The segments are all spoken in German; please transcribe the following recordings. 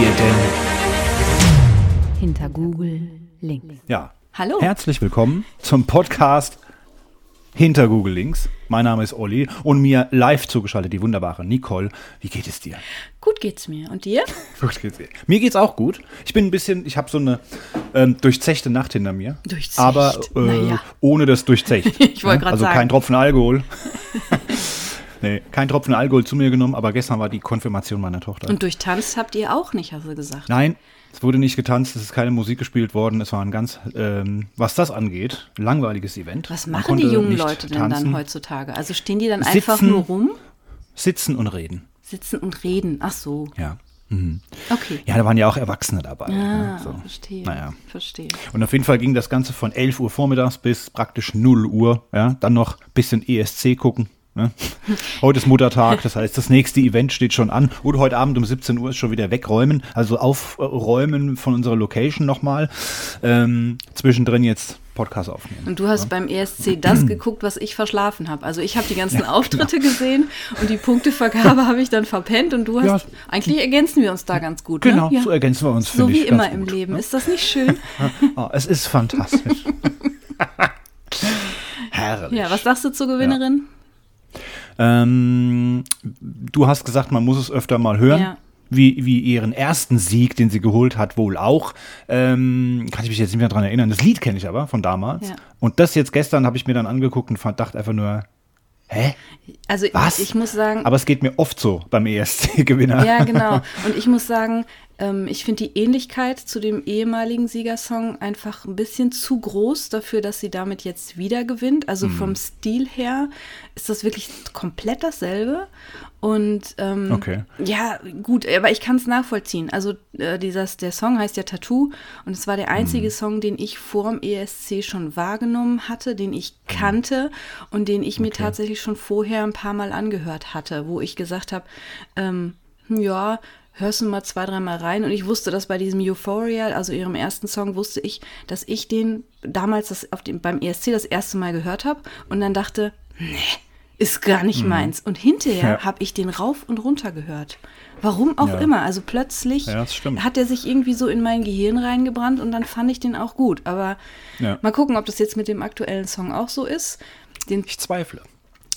wir denn? Hinter Google links. Ja. Hallo. Herzlich willkommen zum Podcast Hinter Google Links. Mein Name ist Olli und mir live zugeschaltet die wunderbare Nicole. Wie geht es dir? Gut geht's mir. Und dir? Gut geht's dir. Mir geht's auch gut. Ich bin ein bisschen, ich habe so eine ähm, durchzechte Nacht hinter mir. Durchzecht? Aber äh, Naja. ohne das durchzecht. Ich wollte Ja, grad Also sagen. kein Tropfen Alkohol. nee, kein Tropfen Alkohol zu mir genommen, aber gestern war die Konfirmation meiner Tochter. Und durchtanzt habt ihr auch nicht, hast du gesagt. Nein, es wurde nicht getanzt, es ist keine Musik gespielt worden. Es war ein ganz, ähm, was das angeht, langweiliges Event. Was machen die jungen Leute denn tanzen, dann heutzutage? Also stehen die dann einfach Sitzen. nur rum, Sitzen und reden. sitzen und reden? Ach so. Ja. Mhm. Okay. Ja, da waren ja auch Erwachsene dabei. Ah, ne, so. verstehe. Naja. Verstehe. Und auf jeden Fall ging das Ganze von 11 Uhr vormittags bis praktisch 0 Uhr. Ja, dann noch ein bisschen ESC gucken. Ne? Heute ist Muttertag, das heißt, das nächste Event steht schon an. Und heute Abend um 17 Uhr ist schon wieder wegräumen, also aufräumen von unserer Location nochmal. Ähm, zwischendrin jetzt Podcast aufnehmen. Und du hast beim ESC das geguckt, was ich verschlafen habe. Also ich habe die ganzen Auftritte gesehen und die Punktevergabe habe ich dann verpennt und du hast. Ja. Eigentlich ergänzen wir uns da ganz gut. Genau, ne? ja. so ergänzen wir uns. So wie immer ganz im gut, Leben. ne? Ist das nicht schön? Oh, es ist fantastisch. Herrlich. Ja, was sagst du zur Gewinnerin? Ähm, du hast gesagt, man muss es öfter mal hören. Ja. Wie, wie ihren ersten Sieg, den sie geholt hat, wohl auch. Ähm, kann ich mich jetzt nicht mehr dran erinnern. Das Lied kenne ich aber von damals. Ja. Und das jetzt gestern habe ich mir dann angeguckt und fand, dachte einfach nur, hä? Also Was? ich muss sagen, Aber es geht mir oft so beim ESC-Gewinner. Ja, genau. Und ich muss sagen, ähm, ich finde die Ähnlichkeit zu dem ehemaligen Siegersong einfach ein bisschen zu groß dafür, dass sie damit jetzt wieder gewinnt. Also Mhm. vom Stil her ist das wirklich komplett dasselbe. Und ähm, Okay. ja, gut, aber ich kann es nachvollziehen. Also äh, dieses, der Song heißt ja Tattoo und es war der einzige Mhm. Song, den ich vor dem ESC schon wahrgenommen hatte, den ich kannte und den ich mir Okay. tatsächlich schon vorher ein paar Mal angehört hatte, wo ich gesagt habe, ähm, hm, ja, hörst du mal zwei, dreimal rein. Und ich wusste, dass bei diesem Euphoria, also ihrem ersten Song, wusste ich, dass ich den damals das auf dem, beim ESC das erste Mal gehört habe und dann dachte, nee, ist gar nicht meins. Und hinterher Mhm. Ja. habe ich den rauf und runter gehört. Warum auch Ja. immer. Also plötzlich Ja, das hat er sich irgendwie so in mein Gehirn reingebrannt und dann fand ich den auch gut. Aber Ja. mal gucken, ob das jetzt mit dem aktuellen Song auch so ist. Den Ich zweifle.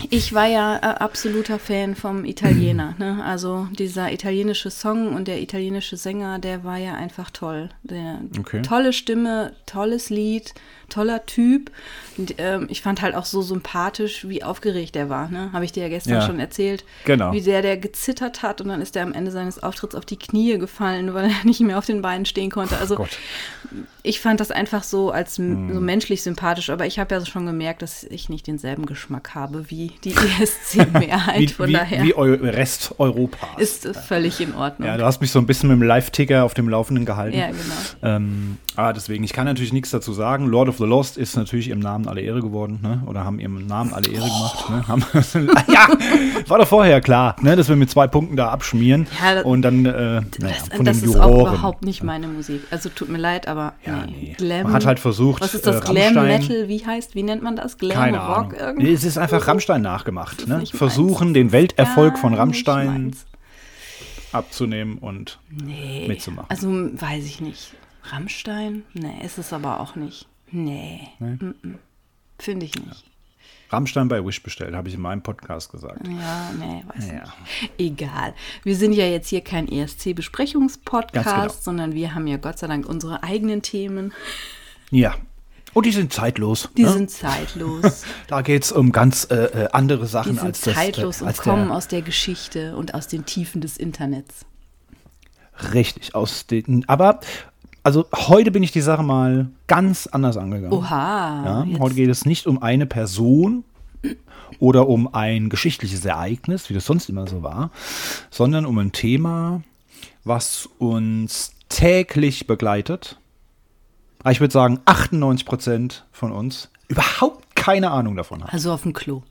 Ich war ja äh, absoluter Fan vom Italiener. Ne? Also dieser italienische Song und der italienische Sänger, der war ja einfach toll. Der, Okay. Tolle Stimme, tolles Lied, toller Typ. Und, ähm, ich fand halt auch so sympathisch, wie aufgeregt er war. Ne? Habe ich dir ja gestern Ja. schon erzählt. Genau. Wie sehr der gezittert hat und dann ist er am Ende seines Auftritts auf die Knie gefallen, weil er nicht mehr auf den Beinen stehen konnte. Also Gott. ich fand das einfach so als Hm. so menschlich sympathisch, aber ich habe ja schon gemerkt, dass ich nicht denselben Geschmack habe wie die ESC-Mehrheit. Wie, Von wie, daher wie Eu Rest Europas. ist völlig in Ordnung. ja, du hast mich so ein bisschen mit dem Live-Ticker auf dem Laufenden gehalten. Ja, genau. Ähm, ah, deswegen, ich kann natürlich nichts dazu sagen. Lord of the Lost ist natürlich ihrem Namen alle Ehre geworden, ne? Oder haben ihrem Namen alle Ehre gemacht, ne? Haben, ja, war doch vorher klar, ne? Dass wir mit zwei Punkten da abschmieren. Ja, und dann, äh, naja, Das, von das den ist Juroren. auch überhaupt nicht meine Musik. Also tut mir leid, aber Ja, nee. nee. Glam. Man hat halt versucht, Was ist das? äh, Glam Metal? Wie heißt? Wie nennt man das? Glam Keine Rock Ahnung. irgendwie? Nee, es ist einfach Rammstein nachgemacht, ne? Versuchen, meins. den Welterfolg von Rammstein abzunehmen und nee. mitzumachen. Also weiß ich nicht. Rammstein? Nee, ist es aber auch nicht. Nee. Mm-mm. Finde ich nicht. Rammstein bei Wish bestellt, habe ich in meinem Podcast gesagt. Ja, nee, weiß Ja. nicht. Egal. Wir sind ja jetzt hier kein ESC-Besprechungspodcast, genau. sondern wir haben ja Gott sei Dank unsere eigenen Themen. Ja. Und die sind zeitlos. Die ne? sind zeitlos. Da geht es um ganz äh, äh, andere Die Sachen sind als das. zeitlos äh, und kommen aus der Geschichte und aus den Tiefen des Internets. Richtig, aus den. Aber, also heute bin ich die Sache mal ganz anders angegangen. Oha. Ja, heute geht es nicht um eine Person oder um ein geschichtliches Ereignis, wie das sonst immer so war, sondern um ein Thema, was uns täglich begleitet. Ich würde sagen, 98 Prozent von uns überhaupt keine Ahnung davon haben. Also auf dem Klo.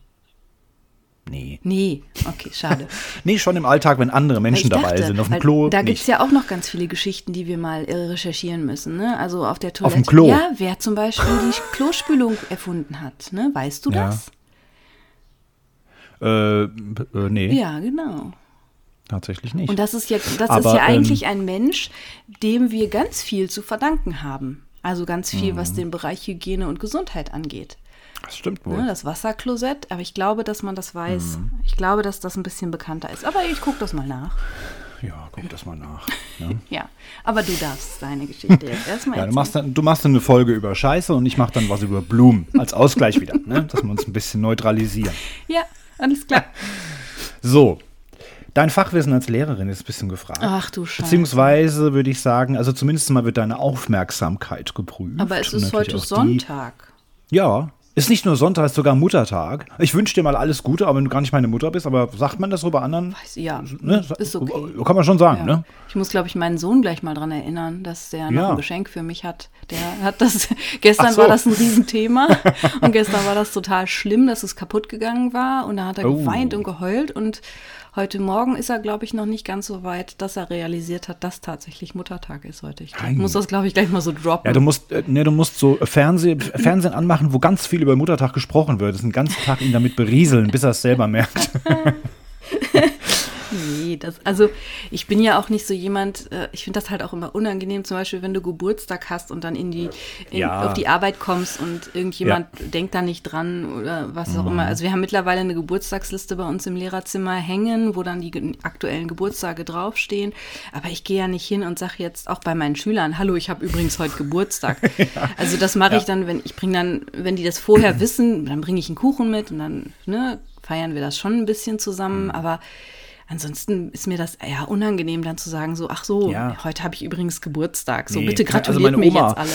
Nee. Nee, okay, schade. Nee, schon im Alltag, wenn andere Menschen ich dabei dachte, sind. Auf dem Klo Da gibt es ja auch noch ganz viele Geschichten, die wir mal äh, recherchieren müssen. Ne? Also auf der Toilette. dem Klo? Ja, wer zum Beispiel die Klospülung erfunden hat. Ne? Weißt du Ja. das? Äh, äh, nee. Ja, genau. tatsächlich nicht. Und das ist jetzt, das Aber, ist ja ähm, eigentlich ein Mensch, dem wir ganz viel zu verdanken haben. Also ganz viel, Mhm. was den Bereich Hygiene und Gesundheit angeht. Das stimmt wohl. Ne, das Wasserklosett, aber ich glaube, dass man das weiß. Mhm. Ich glaube, dass das ein bisschen bekannter ist. Aber ich gucke das mal nach. Ja, guck das mal nach. Ne? Ja, aber du darfst deine Geschichte jetzt erstmal Ja, du machst, dann, du machst dann eine Folge über Scheiße und ich mache dann was über Blumen. Als Ausgleich wieder, ne? dass wir uns ein bisschen neutralisieren. Ja, alles klar. So, dein Fachwissen als Lehrerin ist ein bisschen gefragt. Ach du Scheiße. Beziehungsweise würde ich sagen, also zumindest mal wird deine Aufmerksamkeit geprüft. Aber es ist heute Sonntag. Die, ja, ist nicht nur Sonntag, ist sogar Muttertag. Ich wünsche dir mal alles Gute, auch wenn du gar nicht meine Mutter bist, aber sagt man das so bei anderen? Weiß- Ja, Ne? ist okay. Kann man schon sagen, Ja. ne? Ich muss, glaube ich, meinen Sohn gleich mal dran erinnern, dass der noch Ja. ein Geschenk für mich hat. Der hat das, gestern so. war das ein Riesenthema und gestern war das total schlimm, dass es kaputt gegangen war und da hat er Oh. geweint und geheult und heute Morgen ist er, glaube ich, noch nicht ganz so weit, dass er realisiert hat, dass tatsächlich Muttertag ist heute. Ich glaub, muss das, glaube ich, gleich mal so droppen. Ja, du musst, äh, ne, du musst so Fernseh, Fernsehen anmachen, wo ganz viel über Muttertag gesprochen wird. Das den ganzen Tag ihn damit berieseln, bis er es selber merkt. Nee, das, also ich bin ja auch nicht so jemand, äh, ich finde das halt auch immer unangenehm, zum Beispiel, wenn du Geburtstag hast und dann in die, in, Ja. auf die Arbeit kommst und irgendjemand denkt da nicht dran oder was Mhm. auch immer. Also wir haben mittlerweile eine Geburtstagsliste bei uns im Lehrerzimmer hängen, wo dann die ge- aktuellen Geburtstage draufstehen. Aber ich gehe ja nicht hin und sage jetzt auch bei meinen Schülern, hallo, ich habe übrigens heute Geburtstag. Also das mache ich dann, wenn ich bringe dann, wenn die das vorher wissen, dann bringe ich einen Kuchen mit und dann ne, feiern wir das schon ein bisschen zusammen, Mhm. aber Ansonsten ist mir das eher unangenehm, dann zu sagen, so, ach so, Ja. heute habe ich übrigens Geburtstag. So, Nee, bitte also gratuliert meine mir jetzt alle.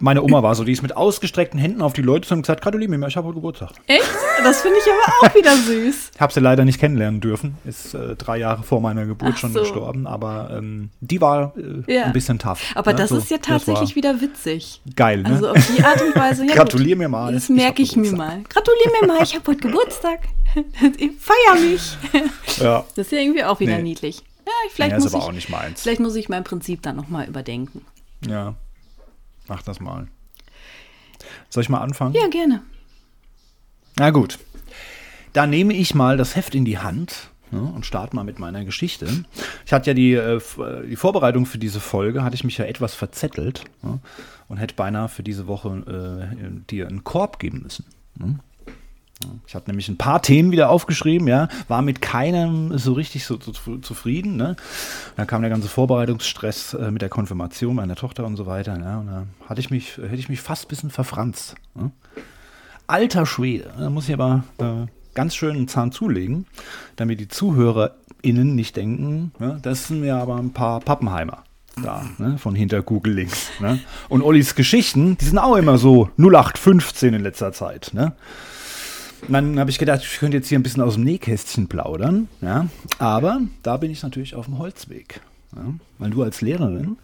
Meine Oma war so, die ist mit ausgestreckten Händen auf die Leute zu und gesagt, gratuliere mir, ich habe heute Geburtstag. Echt? Das finde ich aber auch wieder süß. Ich habe sie leider nicht kennenlernen dürfen. Ist äh, drei Jahre vor meiner Geburt Ach schon so. gestorben, aber ähm, die war äh, Ja. ein bisschen tough. Aber ne? das So, ist ja tatsächlich wieder witzig. geil, ne? Also auf die Art und Weise. Ja, Gratulier gut. mir mal. Das Ich merke ich mir Geburtstag. mal. Gratulier mir mal, ich habe heute Geburtstag. Feier mich. ja. Das ist ja irgendwie auch wieder Nee. niedlich. Ja, ich, vielleicht, Nee, muss aber ich, auch nicht meins. vielleicht muss ich mein Prinzip dann nochmal überdenken. Ja. Mach das mal. Soll ich mal anfangen? Ja, gerne. Na gut. Dann nehme ich mal das Heft in die Hand ne, und starte mal mit meiner Geschichte. Ich hatte ja die, äh, äh, die Vorbereitung für diese Folge, hatte ich mich ja etwas verzettelt ne, und hätte beinahe für diese Woche äh, dir einen Korb geben müssen. Ne? Ich hatte nämlich ein paar Themen wieder aufgeschrieben, ja, war mit keinem so richtig so, so zu- zufrieden. Ne? Dann kam der ganze Vorbereitungsstress äh, mit der Konfirmation meiner Tochter und so weiter. Ja, und da hatte ich mich, hätte ich mich fast ein bisschen verfranst. Ne? Alter Schwede, da muss ich aber äh, ganz schön einen Zahn zulegen, damit die ZuhörerInnen nicht denken, ne, das sind ja aber ein paar Pappenheimer da, ne, von hinter Google links. Ne? Und Ollis Geschichten, die sind auch immer so 0815 in letzter Zeit. Ne? Und dann habe ich gedacht, ich könnte jetzt hier ein bisschen aus dem Nähkästchen plaudern, ja, aber da bin ich natürlich auf dem Holzweg. Ja? Weil du als Lehrerin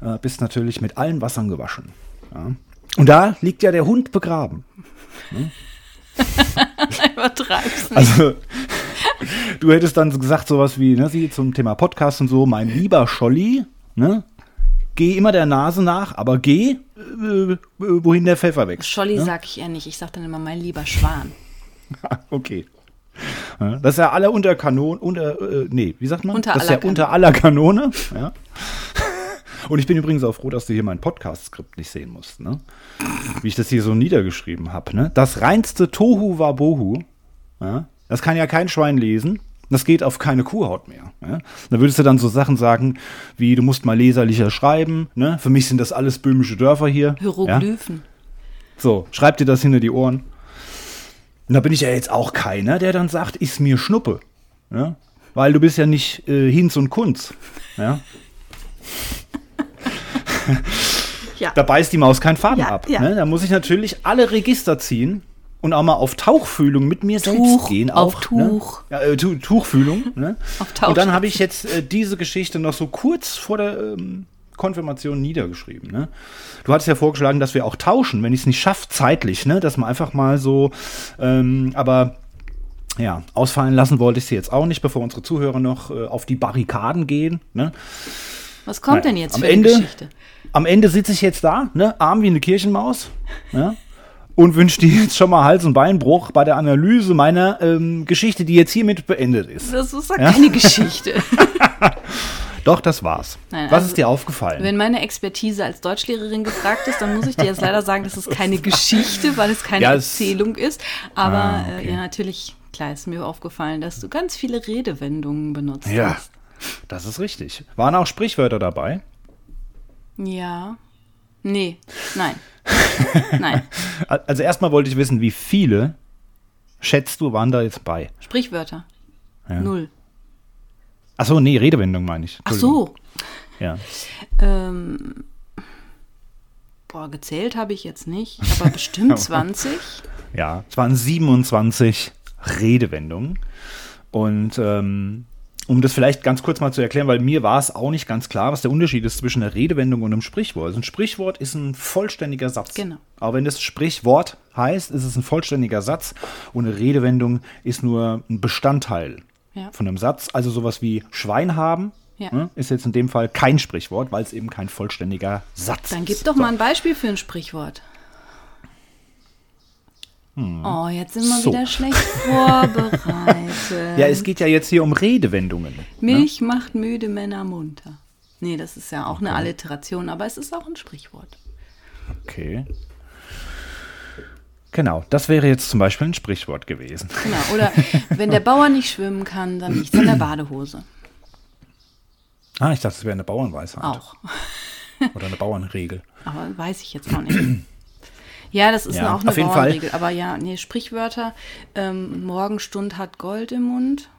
äh, bist natürlich mit allen Wassern gewaschen. Ja? Und da liegt ja der Hund begraben. Übertreib's nicht. Also, du hättest dann so gesagt, sowas wie, ne, sie zum Thema Podcast und so, mein lieber Scholli, ne, geh immer der Nase nach, aber geh, äh, wohin der Pfeffer wächst. Scholli ne? sag ich eher nicht. Ich sag dann immer, mein lieber Schwan. Okay. Ja, Das ist ja alle unter Kanon, unter, äh, nee, wie sagt man? Unter das ist aller ja unter aller Kanone. Ja. Und ich bin übrigens auch froh, dass du hier mein Podcast-Skript nicht sehen musst, ne? Wie ich das hier so niedergeschrieben habe, ne? Das reinste Tohu Wabohu, ja? Das kann ja kein Schwein lesen. Das geht auf keine Kuhhaut mehr. Ja? Da würdest du dann so Sachen sagen, wie du musst mal leserlicher schreiben. Ne? Für mich sind das alles böhmische Dörfer hier. Ja? Hieroglyphen. So, schreib dir das hinter die Ohren. Und da bin ich ja jetzt auch keiner, der dann sagt, ist mir Schnuppe. Ja? Weil du bist ja nicht äh, Hinz und Kunz. Ja? Ja. Da beißt die Maus keinen Faden Ja, ab. Ne? Da muss ich natürlich alle Register ziehen und auch mal auf Tauchfühlung mit mir selbst Tuch, gehen. auf auch, Tuch. Ne? Ja, äh, Tu- Tuchfühlung. Ne? Auf Tauch- und dann habe ich jetzt äh, diese Geschichte noch so kurz vor der ähm, Konfirmation niedergeschrieben. Ne? Du hattest ja vorgeschlagen, dass wir auch tauschen, wenn ich es nicht schaffe, zeitlich, ne? dass man einfach mal so, ähm, aber ja, ausfallen lassen wollte ich sie jetzt auch nicht, bevor unsere Zuhörer noch äh, auf die Barrikaden gehen. Ne? Was kommt Naja, denn jetzt am für Ende, eine Geschichte? Am Ende sitze ich jetzt da, ne, arm wie eine Kirchenmaus, ja, und wünsche dir jetzt schon mal Hals- und Beinbruch bei der Analyse meiner ähm, Geschichte, die jetzt hiermit beendet ist. Das ist ja keine Geschichte. Doch, das war's. Nein, Was also, ist dir aufgefallen? Wenn meine Expertise als Deutschlehrerin gefragt ist, dann muss ich dir jetzt leider sagen, das ist keine Geschichte, weil es keine Ja, es- Erzählung ist. Aber Ah, okay. äh, ja, natürlich, klar, ist mir aufgefallen, dass du ganz viele Redewendungen benutzt ja, hast. das ist richtig. Waren auch Sprichwörter dabei? Ja. Nee, nein. nein. Also erstmal wollte ich wissen, wie viele schätzt du waren da jetzt bei? Sprichwörter. Ja. Null. Achso, nee, Redewendung meine ich. Ach so. Ja. Ähm, boah, gezählt habe ich jetzt nicht, aber bestimmt 20. Ja, es waren 27 Redewendungen. Und ähm, um das vielleicht ganz kurz mal zu erklären, weil mir war es auch nicht ganz klar, was der Unterschied ist zwischen einer Redewendung und einem Sprichwort. Also ein Sprichwort ist ein vollständiger Satz. Genau. Aber wenn das Sprichwort heißt, ist es ein vollständiger Satz und eine Redewendung ist nur ein Bestandteil Ja. von einem Satz. Also sowas wie Schwein haben Ja. ne, ist jetzt in dem Fall kein Sprichwort, weil es eben kein vollständiger Satz Dann ist. gib doch mal ein Beispiel für ein Sprichwort. Oh, jetzt sind wir Hm. So. wieder schlecht vorbereitet. Ja, es geht ja jetzt hier um Redewendungen. ne? Milch macht müde Männer munter. Nee, das ist ja auch eine Alliteration, aber es ist auch ein Sprichwort. Okay. Genau, das wäre jetzt zum Beispiel ein Sprichwort gewesen. Genau. Oder wenn der Bauer nicht schwimmen kann, dann liegt es an der Badehose. Ah, ich dachte, das wäre eine Bauernweisheit. Auch. Oder eine Bauernregel. Aber weiß ich jetzt auch nicht. Ja, das ist Ja, auch eine auf jeden Fall. Bauernregel. Aber ja, nee, Sprichwörter. Ähm, Morgenstund hat Gold im Mund,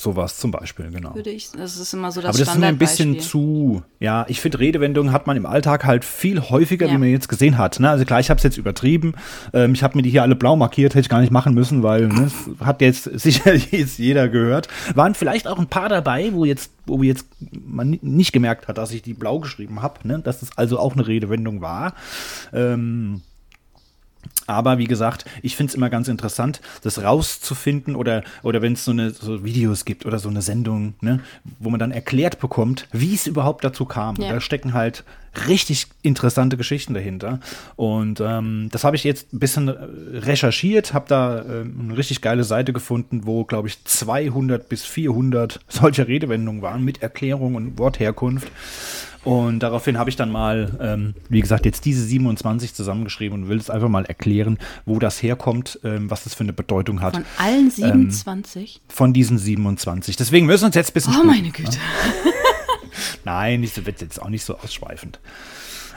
Sowas zum Beispiel, genau. würde ich. Das ist immer so das Aber das ist mir ein bisschen zu, ja, ich finde Redewendungen hat man im Alltag halt viel häufiger, Ja. wie man jetzt gesehen hat. Ne? Also klar, ich habe es jetzt übertrieben. Ähm, ich habe mir die hier alle blau markiert, hätte ich gar nicht machen müssen, weil ne, das hat jetzt sicherlich jetzt jeder gehört. Waren vielleicht auch ein paar dabei, wo jetzt, wo jetzt man ni- nicht gemerkt hat, dass ich die blau geschrieben habe, ne? dass es also auch eine Redewendung war. Ähm, aber wie gesagt, ich finde es immer ganz interessant, das rauszufinden oder, oder wenn es so eine so Videos gibt oder so eine Sendung, ne, wo man dann erklärt bekommt, wie es überhaupt dazu kam. Ja. da stecken halt richtig interessante Geschichten dahinter. Und ähm, das habe ich jetzt ein bisschen äh, recherchiert, habe da ähm, eine richtig geile Seite gefunden, wo, glaube ich, 200 bis 400 solcher Redewendungen waren mit Erklärung und Wortherkunft. Und daraufhin habe ich dann mal, ähm, wie gesagt, jetzt diese 27 zusammengeschrieben und will es einfach mal erklären, wo das herkommt, ähm, was das für eine Bedeutung hat Von allen 27? von diesen 27. Deswegen müssen wir uns jetzt ein bisschen oh, sputen. meine Güte. Nein, das wird jetzt auch nicht so ausschweifend.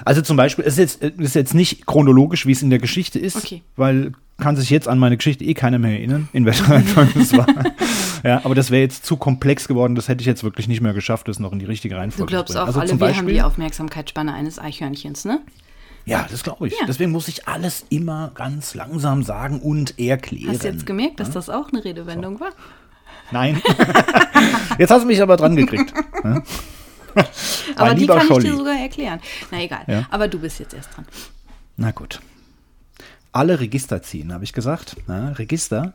Also zum Beispiel, es ist jetzt, ist jetzt nicht chronologisch, wie es in der Geschichte ist, Okay. weil kann sich jetzt an meine Geschichte eh keiner mehr erinnern, in welcher Reihenfolge es war. Ja, aber das wäre jetzt zu komplex geworden, das hätte ich jetzt wirklich nicht mehr geschafft, das noch in die richtige Du Reihenfolge glaubst zu bringen. auch Also alle, zum wir haben Beispiel, die Aufmerksamkeitsspanne eines Eichhörnchens, ne? Ja, das glaube ich. Ja. Deswegen muss ich alles immer ganz langsam sagen und erklären. Hast du jetzt gemerkt, dass das auch eine Redewendung war? Nein. jetzt hast du mich aber dran gekriegt. Aber die kann Scholli. ich dir sogar erklären. Na egal. Ja. Aber du bist jetzt erst dran. Na gut. Alle Register ziehen, habe ich gesagt. Na, Register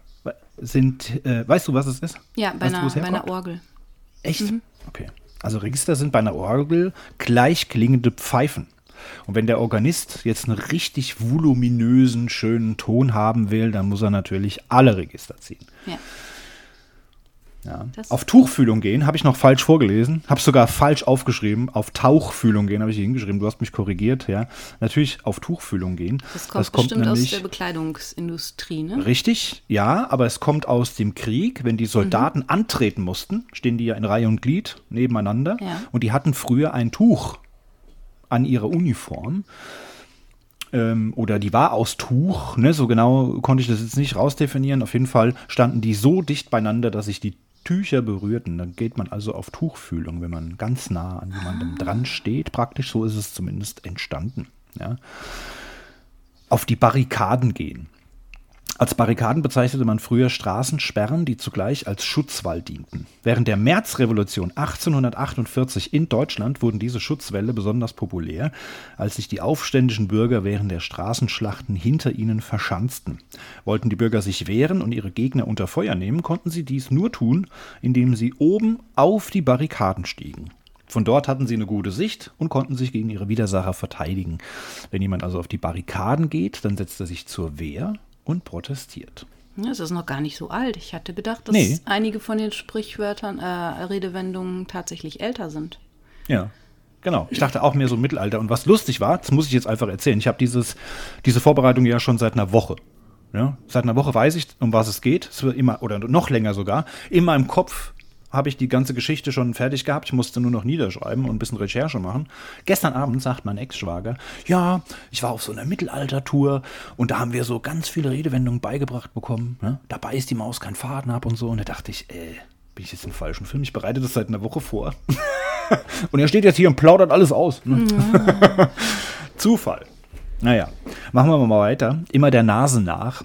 sind, äh, weißt du, was es ist? Ja, bei Weißt du, einer, es bei einer? Orgel. Echt? Okay. Also Register sind bei einer Orgel gleich klingende Pfeifen. Und wenn der Organist jetzt einen richtig voluminösen, schönen Ton haben will, dann muss er natürlich alle Register ziehen. Ja. Ja. Das- Auf Tuchfühlung gehen habe ich noch falsch vorgelesen, habe sogar falsch aufgeschrieben. Auf Tauchfühlung gehen habe ich hingeschrieben. Du hast mich korrigiert, ja. Natürlich auf Tuchfühlung gehen. Das kommt bestimmt aus der Bekleidungsindustrie, ne? Richtig, ja, aber es kommt aus dem Krieg, wenn die Soldaten antreten mussten, stehen die ja in Reihe und Glied nebeneinander Ja. und die hatten früher ein Tuch an ihrer Uniform. Ähm, oder die war aus Tuch, ne? so genau konnte ich das jetzt nicht rausdefinieren. Auf jeden Fall standen die so dicht beieinander, dass sich die Tücher berührten. Dann geht man also auf Tuchfühlung, wenn man ganz nah an jemandem dran steht. Praktisch so ist es zumindest entstanden. Ja auf die Barrikaden gehen. Als Barrikaden bezeichnete man früher Straßensperren, die zugleich als Schutzwall dienten. Während der Märzrevolution 1848 in Deutschland wurden diese Schutzwälle besonders populär, als sich die aufständischen Bürger während der Straßenschlachten hinter ihnen verschanzten. Wollten die Bürger sich wehren und ihre Gegner unter Feuer nehmen, konnten sie dies nur tun, indem sie oben auf die Barrikaden stiegen. Von dort hatten sie eine gute Sicht und konnten sich gegen ihre Widersacher verteidigen. Wenn jemand also auf die Barrikaden geht, dann setzt er sich zur Wehr und protestiert. Das ist noch gar nicht so alt. Ich hatte gedacht, dass Nee. einige von den Sprichwörtern, äh, Redewendungen tatsächlich älter sind. Ja, genau. Ich dachte auch mehr so Mittelalter. Und was lustig war, das muss ich jetzt einfach erzählen. Ich habe dieses, diese Vorbereitung ja schon seit einer Woche. Ja? Seit einer Woche weiß ich, um was es geht. Es wird immer, oder noch länger sogar. In meinem Kopf habe ich die ganze Geschichte schon fertig gehabt. Ich musste nur noch niederschreiben und ein bisschen Recherche machen. Gestern Abend sagt mein Ex-Schwager, ja, ich war auf so einer Mittelalter-Tour und da haben wir so ganz viele Redewendungen beigebracht bekommen. Ne? Dabei ist die Maus kein Faden ab und so. Und da dachte ich, äh, bin ich jetzt im falschen Film? Ich bereite das seit einer Woche vor. Und er steht jetzt hier und plaudert alles aus. Ne? Zufall. Naja, machen wir mal weiter. Immer der Nase nach.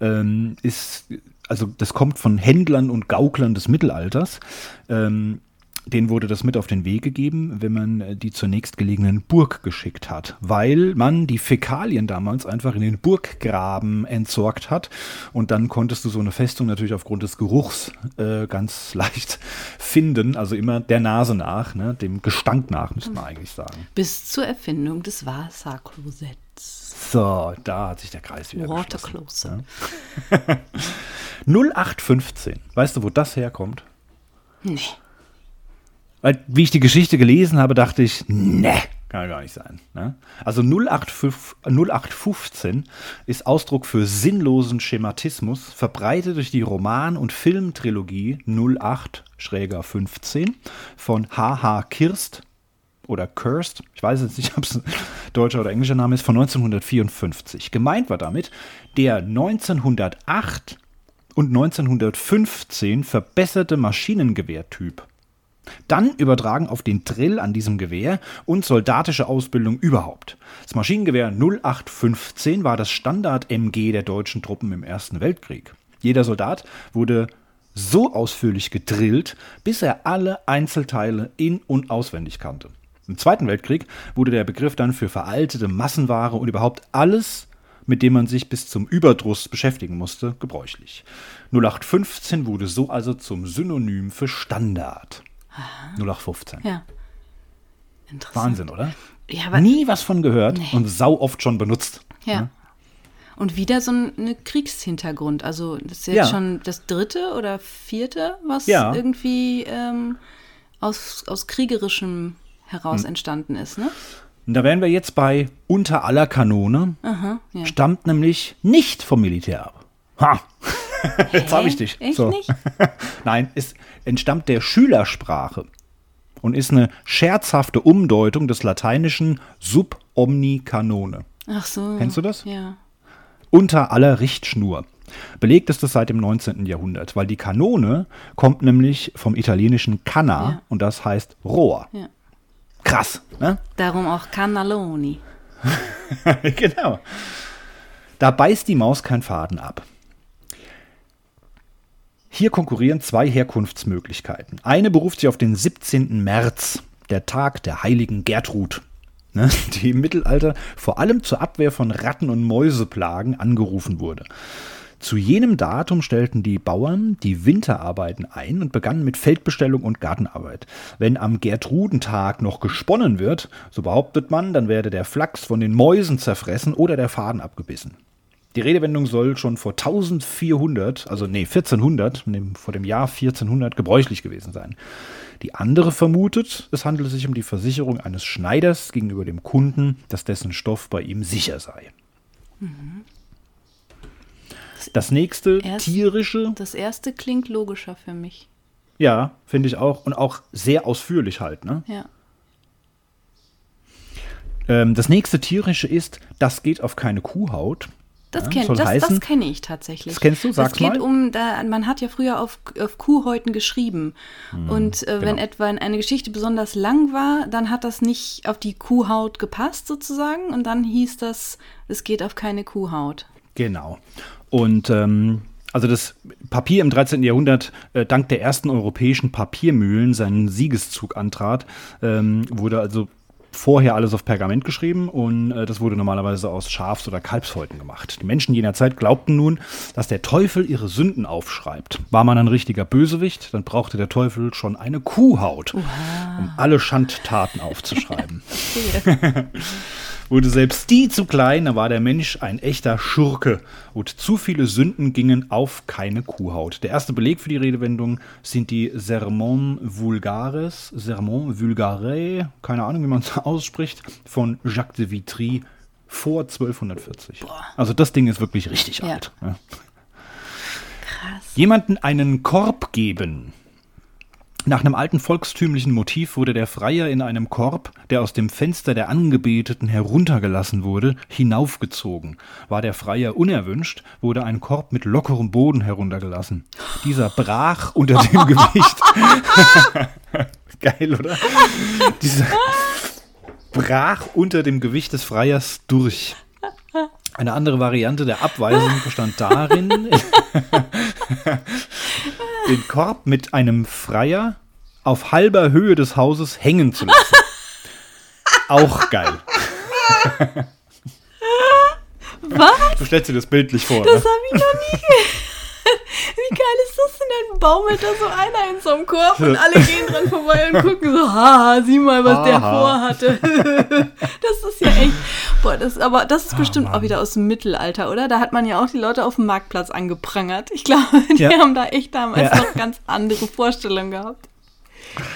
Ähm, ist, also das kommt von Händlern und Gauklern des Mittelalters. Ähm, denen wurde das mit auf den Weg gegeben, wenn man äh, die zur nächstgelegenen Burg geschickt hat, weil man die Fäkalien damals einfach in den Burggraben entsorgt hat und dann konntest du so eine Festung natürlich aufgrund des Geruchs äh, ganz leicht finden, also immer der Nase nach, ne, dem Gestank nach, müsste man eigentlich sagen. Bis zur Erfindung des Wasserklosetts. So, da hat sich der Kreis wieder Water geschlossen. Closet. 0815, weißt du, wo das herkommt? Nee. Weil, wie ich die Geschichte gelesen habe, dachte ich, ne, kann gar nicht sein. Ne? Also 085 0815 ist Ausdruck für sinnlosen Schematismus, verbreitet durch die Roman- und Filmtrilogie 08-15 von H.H. Kirst oder Kirst, ich weiß jetzt nicht, ob es ein deutscher oder englischer Name ist, von 1954. Gemeint war damit der 1908 und 1915 verbesserte Maschinengewehrtyp. Dann übertragen auf den Drill an diesem Gewehr und soldatische Ausbildung überhaupt. Das Maschinengewehr 0815 war das Standard-MG der deutschen Truppen im Ersten Weltkrieg. Jeder Soldat wurde so ausführlich gedrillt, bis er alle Einzelteile in- und auswendig kannte. Im Zweiten Weltkrieg wurde der Begriff dann für veraltete Massenware und überhaupt alles, mit dem man sich bis zum Überdruss beschäftigen musste, gebräuchlich. 0815 wurde so also zum Synonym für Standard. 0815. Ja. Interessant. Wahnsinn, oder? Ja, Nie was von gehört Nee. und sau oft schon benutzt. Ja. Und wieder so ein eine Kriegshintergrund. Also das ist jetzt Ja. schon das dritte oder vierte, was Ja. irgendwie ähm, aus, aus kriegerischem. Heraus entstanden ist, ne? Und da wären wir jetzt bei unter aller Kanone, Aha, ja. stammt nämlich nicht vom Militär ab. Ha! Jetzt habe ich dich. Echt So. nicht? Nein, es entstammt der Schülersprache und ist eine scherzhafte Umdeutung des lateinischen sub omni canone. Ach so. Kennst du das? Ja. Unter aller Richtschnur. Belegt ist es seit dem 19. Jahrhundert, weil die Kanone kommt nämlich vom italienischen canna Ja. und das heißt Rohr. ja. Krass, ne? Darum auch Cannelloni. genau. Da beißt die Maus kein Faden ab. Hier konkurrieren zwei Herkunftsmöglichkeiten. Eine beruft sich auf den 17. März, der Tag der heiligen Gertrud, ne, die im Mittelalter vor allem zur Abwehr von Ratten- und Mäuseplagen angerufen wurde. Zu jenem Datum stellten die Bauern die Winterarbeiten ein und begannen mit Feldbestellung und Gartenarbeit. Wenn am Gertrudentag noch gesponnen wird, so behauptet man, dann werde der Flachs von den Mäusen zerfressen oder der Faden abgebissen. Die Redewendung soll schon vor 1400, also nee, 1400, dem- vor dem Jahr 1400 gebräuchlich gewesen sein. Die andere vermutet, es handele sich um die Versicherung eines Schneiders gegenüber dem Kunden, dass dessen Stoff bei ihm sicher sei. Das nächste Erst- tierische, Das erste klingt logischer für mich. ja, finde ich auch, und auch sehr ausführlich halt. Ne? Ja. Ähm, das nächste tierische ist, das geht auf keine Kuhhaut. Das Ja, kenn, soll das, das kenne ich tatsächlich. Das kennst du? Sag's Es geht mal. um, da, man hat ja früher auf, auf Kuhhäuten geschrieben. und äh, wenn genau. etwa eine Geschichte besonders lang war, dann hat das nicht auf die Kuhhaut gepasst sozusagen. Und dann hieß das, es geht auf keine Kuhhaut. Genau. Und ähm, also das Papier im 13. Jahrhundert, äh, dank der ersten europäischen Papiermühlen seinen Siegeszug antrat, ähm, wurde also vorher alles auf Pergament geschrieben und äh, das wurde normalerweise aus Schafs- oder Kalbshäuten gemacht. Die Menschen jener Zeit glaubten nun, dass der Teufel ihre Sünden aufschreibt. War man ein richtiger Bösewicht, dann brauchte der Teufel schon eine Kuhhaut, um alle Schandtaten aufzuschreiben. Wurde selbst die zu klein, dann war der Mensch ein echter Schurke und zu viele Sünden gingen auf keine Kuhhaut. Der erste Beleg für die Redewendung sind die Sermons Vulgares, Sermons Vulgare, keine Ahnung, wie man es ausspricht, von Jacques de Vitry vor 1240. Also das Ding ist wirklich richtig Ja. alt. Ja. Krass. Jemanden einen Korb geben. Nach einem alten volkstümlichen Motiv wurde der Freier in einem Korb, der aus dem Fenster der Angebeteten heruntergelassen wurde, hinaufgezogen. War der Freier unerwünscht, wurde ein Korb mit lockerem Boden heruntergelassen. Dieser brach unter dem Gewicht. Geil, oder? Dieser brach unter dem Gewicht des Freiers durch. Eine andere Variante der Abweisung bestand darin, den Korb mit einem Freier auf halber Höhe des Hauses hängen zu lassen. Auch geil. Was? Du stellst dir das bildlich vor. Das Ne? habe ich noch nie Wie geil ist das denn? Dann baumelt da so einer in so einem Korb und alle gehen dran vorbei und gucken so, haha, sieh mal, was der Haha. vorhatte. das ist ja echt. Boah, das, aber das ist bestimmt auch wieder aus dem Mittelalter, oder? Da hat man ja auch die Leute auf dem Marktplatz angeprangert. Ich glaube, die Ja. haben da echt damals Ja. noch ganz andere Vorstellungen gehabt.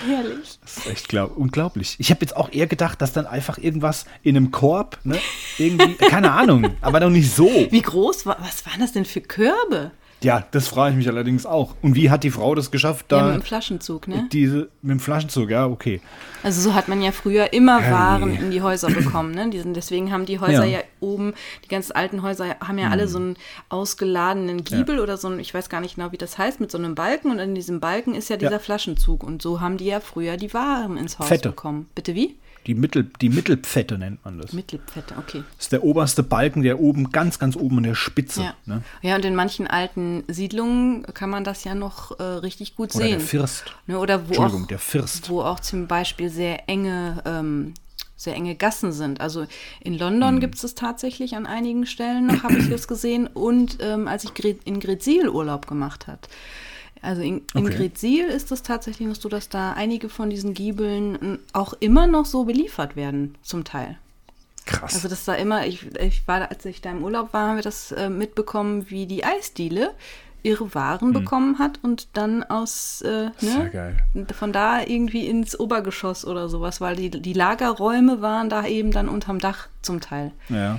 Herrlich. Das ist echt glaub, unglaublich. Ich habe jetzt auch eher gedacht, dass dann einfach irgendwas in einem Korb, ne? Irgendwie, keine Ahnung, aber noch nicht so. Wie groß war, was waren das denn für Körbe? Ja, das frage ich mich allerdings auch. Und wie hat die Frau das geschafft, Ja, da mit dem Flaschenzug, ne? diese mit dem Flaschenzug? Ja, okay. Also so hat man ja früher immer Herrje. Waren in die Häuser bekommen. Ne? Die sind, deswegen haben die Häuser ja. Ja. oben, die ganz alten Häuser haben ja alle so einen ausgeladenen Giebel oder so ein, ich weiß gar nicht genau, wie das heißt, mit so einem Balken und in diesem Balken ist ja dieser Ja. Flaschenzug und so haben die ja früher die Waren ins Haus Fette. bekommen. Bitte wie? Die, Mittel, die Mittelpfette nennt man das. Mittelfette, okay. Das ist der oberste Balken, der oben, ganz, ganz oben an der Spitze. Ja. Ne? ja, und in manchen alten Siedlungen kann man das ja noch äh, richtig gut Oder sehen. der First. Ne, oder wo Entschuldigung, auch, der First. wo auch zum Beispiel sehr enge, ähm, sehr enge Gassen sind. Also in. London gibt es das tatsächlich an einigen Stellen noch, habe ich das gesehen. Und ähm, als ich in Gretzil Urlaub gemacht hat. Also in, Okay. Gretzil ist es tatsächlich noch so, dass da einige von diesen Giebeln ähm, auch immer noch so beliefert werden, zum Teil. Krass. Also das da immer, ich, ich war, als ich da im Urlaub war, haben wir das äh, mitbekommen, wie die Eisdiele ihre Waren bekommen hat und dann aus, äh, ne, von da irgendwie ins Obergeschoss oder sowas, weil die, die Lagerräume waren da eben dann unterm Dach zum Teil. ja.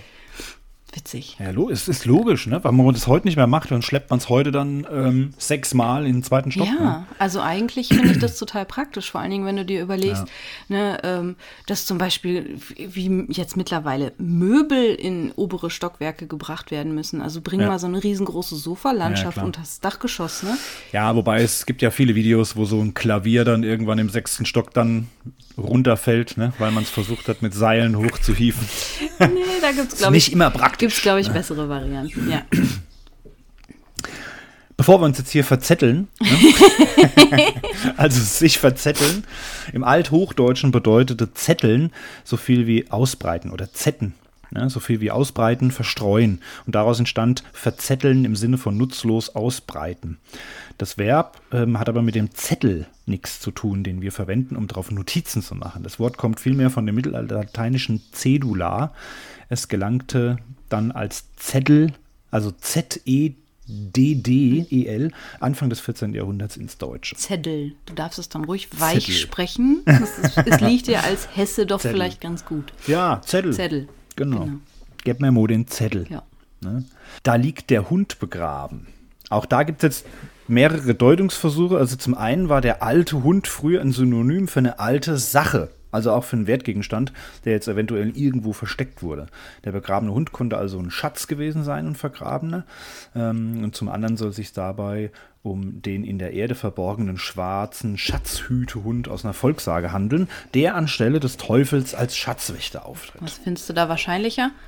Witzig. Ja, es ist logisch, ne? Weil man das heute nicht mehr macht, dann schleppt man es heute dann ähm, sechsmal in den zweiten Stock. Ja, Ne? also eigentlich finde ich das total praktisch, vor allen Dingen, wenn du dir überlegst, ne, ähm, dass zum Beispiel, wie jetzt mittlerweile Möbel in obere Stockwerke gebracht werden müssen. Also bring Ja. mal so eine riesengroße Sofalandschaft klar. unter das Dachgeschoss, ne? Ja, wobei es gibt ja viele Videos, wo so ein Klavier dann irgendwann im sechsten Stock dann runterfällt, ne? weil man es versucht hat, mit Seilen hochzuhieven. Nee, da gibt es, glaube nicht ich, immer praktisch. gibt's, glaube ich, bessere Varianten. Ja. Bevor wir uns jetzt hier verzetteln, ne? also sich verzetteln, im Althochdeutschen bedeutete Zetteln so viel wie ausbreiten oder zetten. Ne? So viel wie ausbreiten, verstreuen. Und daraus entstand verzetteln im Sinne von nutzlos ausbreiten. Das Verb ähm, hat aber mit dem Zettel nichts zu tun, den wir verwenden, um darauf Notizen zu machen. Das Wort kommt vielmehr von dem mittelalterlateinischen Cedula. Es gelangte dann als Zettel, also Z-E-D-D-E-L, Anfang des 14. Jahrhunderts ins Deutsche. Zettel. Du darfst es dann ruhig weich Zettel. sprechen. Ist, es liegt dir als Hesse doch Zettel. vielleicht ganz gut. Ja, Zettel. Zettel. Genau. Genau. Gib mir mal den Zettel. Ja. Ne? Da liegt der Hund begraben. Auch da gibt es jetzt mehrere Deutungsversuche. Also zum einen war der alte Hund früher ein Synonym für eine alte Sache. Also auch für einen Wertgegenstand, der jetzt eventuell irgendwo versteckt wurde. Der begrabene Hund konnte also ein Schatz gewesen sein und vergrabene. Ähm, und zum anderen soll sich dabei um den in der Erde verborgenen schwarzen Schatzhütehund aus einer Volkssage handeln, der anstelle des Teufels als Schatzwächter auftritt. Was findest du da wahrscheinlicher?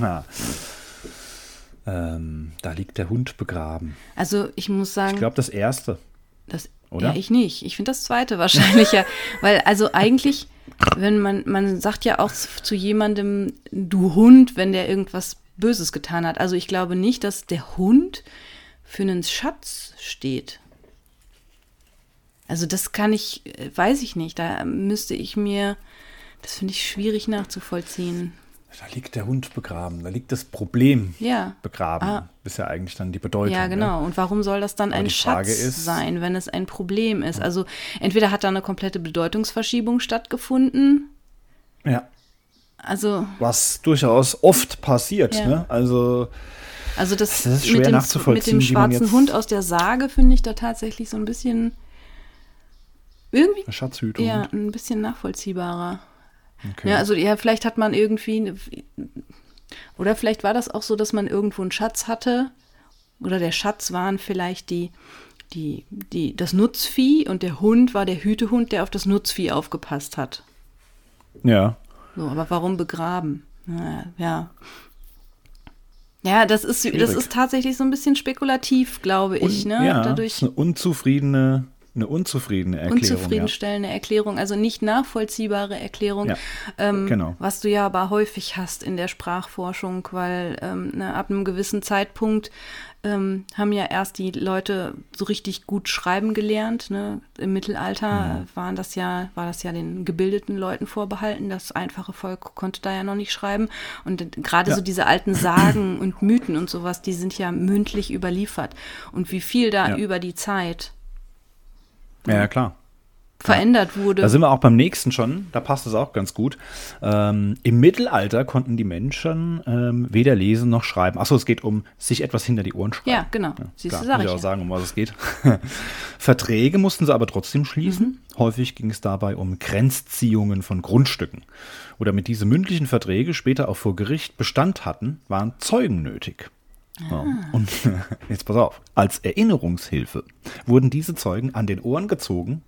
Ja. Ähm, da liegt der Hund begraben. Also ich muss sagen, Ich glaube, das erste. das, Oder? ja, ich nicht. Ich finde das zweite wahrscheinlicher. weil also eigentlich, wenn man, man sagt ja auch zu jemandem, du Hund, wenn der irgendwas Böses getan hat. Also ich glaube nicht, dass der Hund für einen Schatz steht. Also das kann ich, äh, weiß ich nicht. Da müsste ich mir, das finde ich schwierig nachzuvollziehen. Da liegt der Hund begraben, da liegt das Problem ja. begraben. Ah. Ist ja eigentlich dann die Bedeutung. Ja, genau. Ne? Und warum soll das dann Aber ein Schatz ist- sein, wenn es ein Problem ist? Also entweder hat da eine komplette Bedeutungsverschiebung stattgefunden. Ja. Also, Was durchaus oft passiert. Ja. Ne? Also also das, Das ist schwer mit, dem, nachzuvollziehen, mit dem schwarzen Hund aus der Sage finde ich da tatsächlich so ein bisschen irgendwie Schatzhütung. ja, ein bisschen nachvollziehbarer. Okay. Ja, also ja, vielleicht hat man irgendwie oder vielleicht war das auch so, dass man irgendwo einen Schatz hatte oder der Schatz waren vielleicht die die die das Nutzvieh und der Hund war der Hütehund, der auf das Nutzvieh aufgepasst hat. ja. So, aber warum begraben? Ja, ja. Ja, das ist, das ist tatsächlich so ein bisschen spekulativ, glaube ich. Un- Ne? Ja, Dadurch ist eine unzufriedene, eine unzufriedene Erklärung. unzufriedenstellende Erklärung, also nicht nachvollziehbare Erklärung, Ja, ähm, genau. was du ja aber häufig hast in der Sprachforschung, weil ähm, ne, ab einem gewissen Zeitpunkt ähm, haben ja erst die Leute so richtig gut schreiben gelernt. Ne? Im Mittelalter waren das ja, war das ja den gebildeten Leuten vorbehalten. Das einfache Volk konnte da ja noch nicht schreiben. Und gerade Ja. so diese alten Sagen und Mythen und sowas, die sind ja mündlich überliefert. Und wie viel da Ja. über die Zeit Ja, ja klar. Verändert wurde. Da sind wir auch beim nächsten schon, da passt es auch ganz gut. Ähm, Im Mittelalter konnten die Menschen ähm, weder lesen noch schreiben. Achso, es geht um sich etwas hinter die Ohren schreiben. Ja, genau. Siehst Klar, du, sag muss ich auch ja. sagen, um was es geht. Verträge mussten sie aber trotzdem schließen. Mhm. Häufig ging es dabei um Grenzziehungen von Grundstücken. Oder mit diese mündlichen Verträge später auch vor Gericht Bestand hatten, waren Zeugen nötig. Ja. Ah. Und jetzt pass auf, als Erinnerungshilfe wurden diese Zeugen an den Ohren gezogen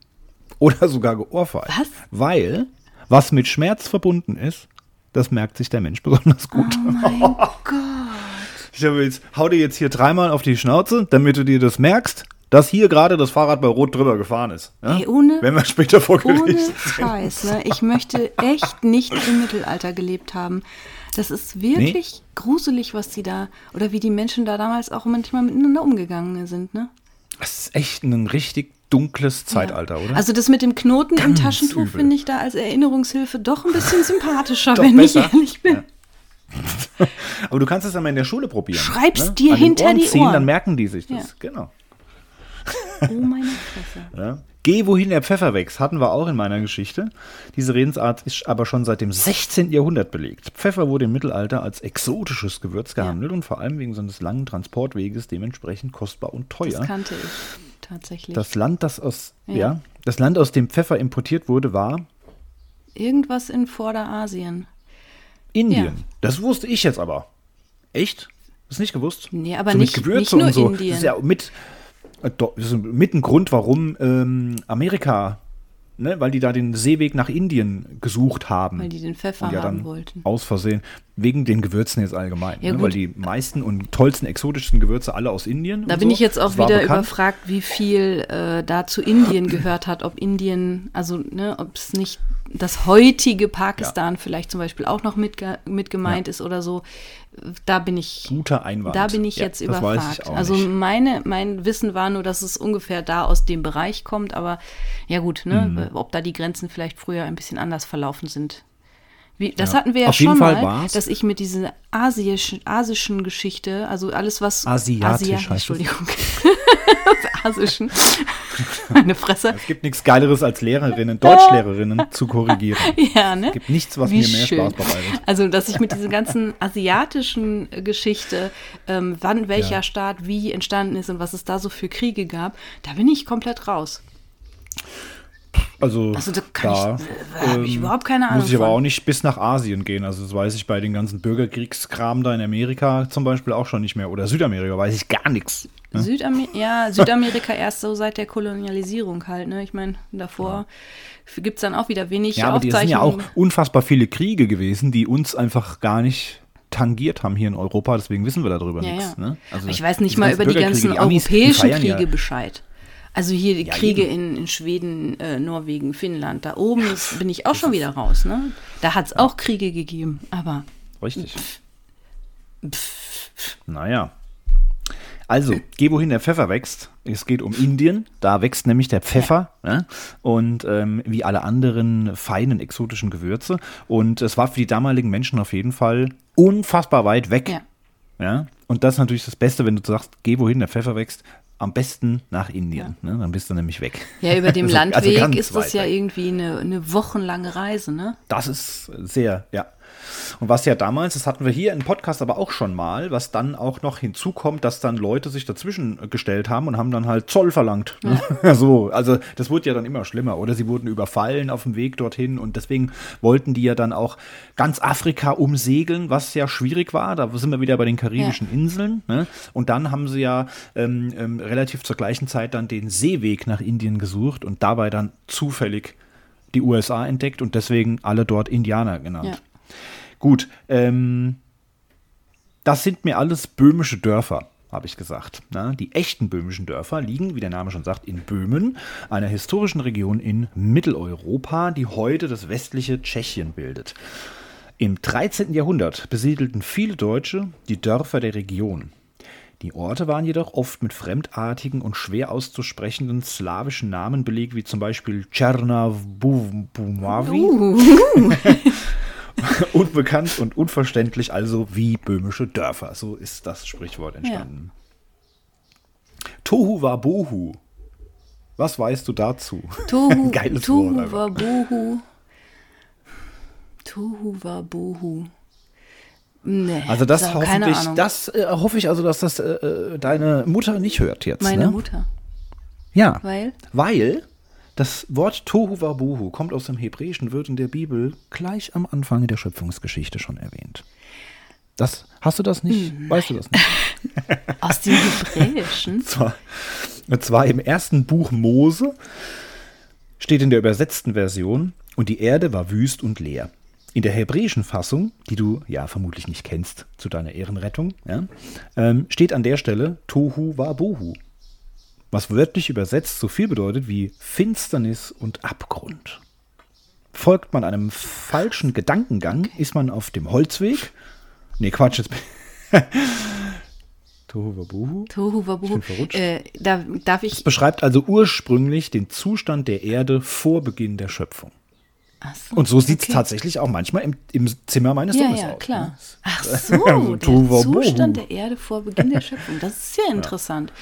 oder sogar geohrfeigt. Was? Weil, was mit Schmerz verbunden ist, das merkt sich der Mensch besonders gut. Oh mein Gott. Ich habe jetzt, hau dir jetzt hier dreimal auf die Schnauze, damit du dir das merkst, dass hier gerade das Fahrrad bei Rot drüber gefahren ist. Ja? Ey, ohne- Wenn wir später vor Ohne Gericht sind. Scheiß, ne? Ich möchte echt nicht im Mittelalter gelebt haben. Das ist wirklich gruselig, was die da, oder wie die Menschen da damals auch manchmal miteinander umgegangen sind, ne? Das ist echt ein richtig dunkles Zeitalter, oder? Also das mit dem Knoten im Ganz Taschentuch übel. finde ich da als Erinnerungshilfe doch ein bisschen sympathischer, wenn besser. ich ehrlich bin. Aber du kannst es ja mal in der Schule probieren. Schreib's ne? dir An hinter Ohren die ziehen, Ohren. Dann merken die sich das. Ja. Genau. Oh meine Fresse. Ja. Geh, wohin der Pfeffer wächst, hatten wir auch in meiner Geschichte. Diese Redensart ist aber schon seit dem 16. Jahrhundert belegt. Pfeffer wurde im Mittelalter als exotisches Gewürz gehandelt und vor allem wegen seines langen Transportweges dementsprechend kostbar und teuer. Das kannte ich tatsächlich. Das Land, das aus, ja. Ja. das Land, aus dem Pfeffer importiert wurde, war Irgendwas in Vorderasien. Indien. Ja. Das wusste ich jetzt aber. Echt? Das nicht gewusst? Nee, aber so nicht- mit Gewürze nicht nur und so. Indien. Das ist ja mit, äh, mit ein Grund, warum ähm, Amerika, ne, weil die da den Seeweg nach Indien gesucht haben. Weil die den Pfeffer ja haben dann wollten. aus Versehen, wegen den Gewürzen jetzt allgemein. Ja, ne, weil die meisten und tollsten, exotischsten Gewürze alle aus Indien. Da bin so. ich jetzt auch Das wieder überfragt, wie viel äh, da zu Indien gehört hat. Ob Indien, also ne, ob es nicht das heutige Pakistan vielleicht zum Beispiel auch noch mit, mit gemeint Ja. ist oder so. Da bin ich, Guter Einwand. da bin ich Ja, jetzt überfragt. also meine, mein Wissen war nur, dass es ungefähr da aus dem Bereich kommt, aber ja gut, ne, Mhm. ob da die Grenzen vielleicht früher ein bisschen anders verlaufen sind. Wie, das Ja. hatten wir ja Auf schon mal, dass ich mit dieser asischen, asischen Geschichte, also alles was Asiatisch Asia- heißt es. Entschuldigung, asischen, meine Fresse, Es gibt nichts Geileres als Lehrerinnen, Deutschlehrerinnen zu korrigieren. ja ne? Es gibt nichts, was Wie mir mehr schön. Spaß bereitet. Also, dass ich mit dieser ganzen asiatischen äh, Geschichte, ähm, wann welcher Ja. Staat wie entstanden ist und was es da so für Kriege gab, da bin ich komplett raus. Also, Also da da, ich, äh, ich überhaupt keine Ahnung Muss ich aber von. auch nicht bis nach Asien gehen. Also das weiß ich bei den ganzen Bürgerkriegskram da in Amerika zum Beispiel auch schon nicht mehr. Oder Südamerika weiß ich gar nichts. Ne? Südamer ja, Südamerika erst so seit der Kolonialisierung halt, ne? Ich meine, davor gibt es dann auch wieder wenig Ja, aber die sind ja auch unfassbar viele Kriege gewesen, die uns einfach gar nicht tangiert haben hier in Europa. Deswegen wissen wir darüber Ja, nichts. ja. Ne? Also ich weiß nicht mal über die ganzen Amis, die europäischen feiern Kriege Ja, Bescheid. Also hier die Ja, Kriege in, in Schweden, äh, Norwegen, Finnland, da oben ist, bin ich auch schon wieder raus. Ne? Da hat es auch Kriege gegeben, aber Richtig. Naja. Also, geh wohin der Pfeffer wächst. Es geht um Indien. Da wächst nämlich der Pfeffer. Ne? Und ähm, wie alle anderen feinen exotischen Gewürze. Und es war für die damaligen Menschen auf jeden Fall unfassbar weit weg. ja. Ja? Und das ist natürlich das Beste, wenn du sagst, geh wohin der Pfeffer wächst. Am besten nach Indien. Ne? Dann bist du nämlich weg. Ja, über dem Also- also Landweg ganz ist das ja irgendwie eine, eine wochenlange Reise, ne? Das ist sehr, ja. Und was ja damals, das hatten wir hier im Podcast aber auch schon mal, was dann auch noch hinzukommt, dass dann Leute sich dazwischen gestellt haben und haben dann halt Zoll verlangt. Ja. so, also das wurde ja dann immer schlimmer. Oder sie wurden überfallen auf dem Weg dorthin und deswegen wollten die ja dann auch ganz Afrika umsegeln, was ja schwierig war. Da sind wir wieder bei den karibischen Inseln. Ne? Und dann haben sie ja ähm, ähm, relativ zur gleichen Zeit dann den Seeweg nach Indien gesucht und dabei dann zufällig die USA entdeckt und deswegen alle dort Indianer genannt. Ja. Gut, ähm, das sind mir alles böhmische Dörfer, habe ich gesagt. Na, die echten böhmischen Dörfer liegen, wie der Name schon sagt, in Böhmen, einer historischen Region in Mitteleuropa, die heute das westliche Tschechien bildet. Im 13. Jahrhundert besiedelten viele Deutsche die Dörfer der Region. Die Orte waren jedoch oft mit fremdartigen und schwer auszusprechenden slawischen Namen belegt, wie zum Beispiel Czernabumawi. Unbekannt und unverständlich, also wie böhmische Dörfer. So ist das Sprichwort entstanden. Tohu wa Bohu. Was weißt du dazu? Tohu, Geiles Tohu Wort. einfach. Wabohu. Tohu Wabohu. Nee, Also das so, hoffentlich, das äh, hoffe ich also, dass das äh, äh, deine Mutter nicht hört jetzt. Meine ne? Mutter. Ja. Weil? Weil das Wort Tohu Wabohu kommt aus dem Hebräischen, wird in der Bibel gleich am Anfang der Schöpfungsgeschichte schon erwähnt. Das, hast du das nicht? Hm, Weißt du das nicht? Aus dem Hebräischen? zwar, und zwar im ersten Buch Mose steht in der übersetzten Version, und die Erde war wüst und leer. In der hebräischen Fassung, die du ja vermutlich nicht kennst, zu deiner Ehrenrettung, ja, ähm, steht an der Stelle Tohu Wabohu, was wörtlich übersetzt so viel bedeutet wie Finsternis und Abgrund. Folgt man einem falschen Gedankengang, ist man auf dem Holzweg. Nee, Quatsch, jetzt. Tohu Wabohu. Tohu Wabohu. bin verrutscht. Äh, da, darf ich. beschreibt also ursprünglich den Zustand der Erde vor Beginn der Schöpfung. So, Und so sieht es okay. tatsächlich auch manchmal im, im Zimmer meines Ja, Sohnes ja, aus. klar. ne? Ach so, der. Zustand der Erde vor Beginn der Schöpfung. Das ist sehr interessant.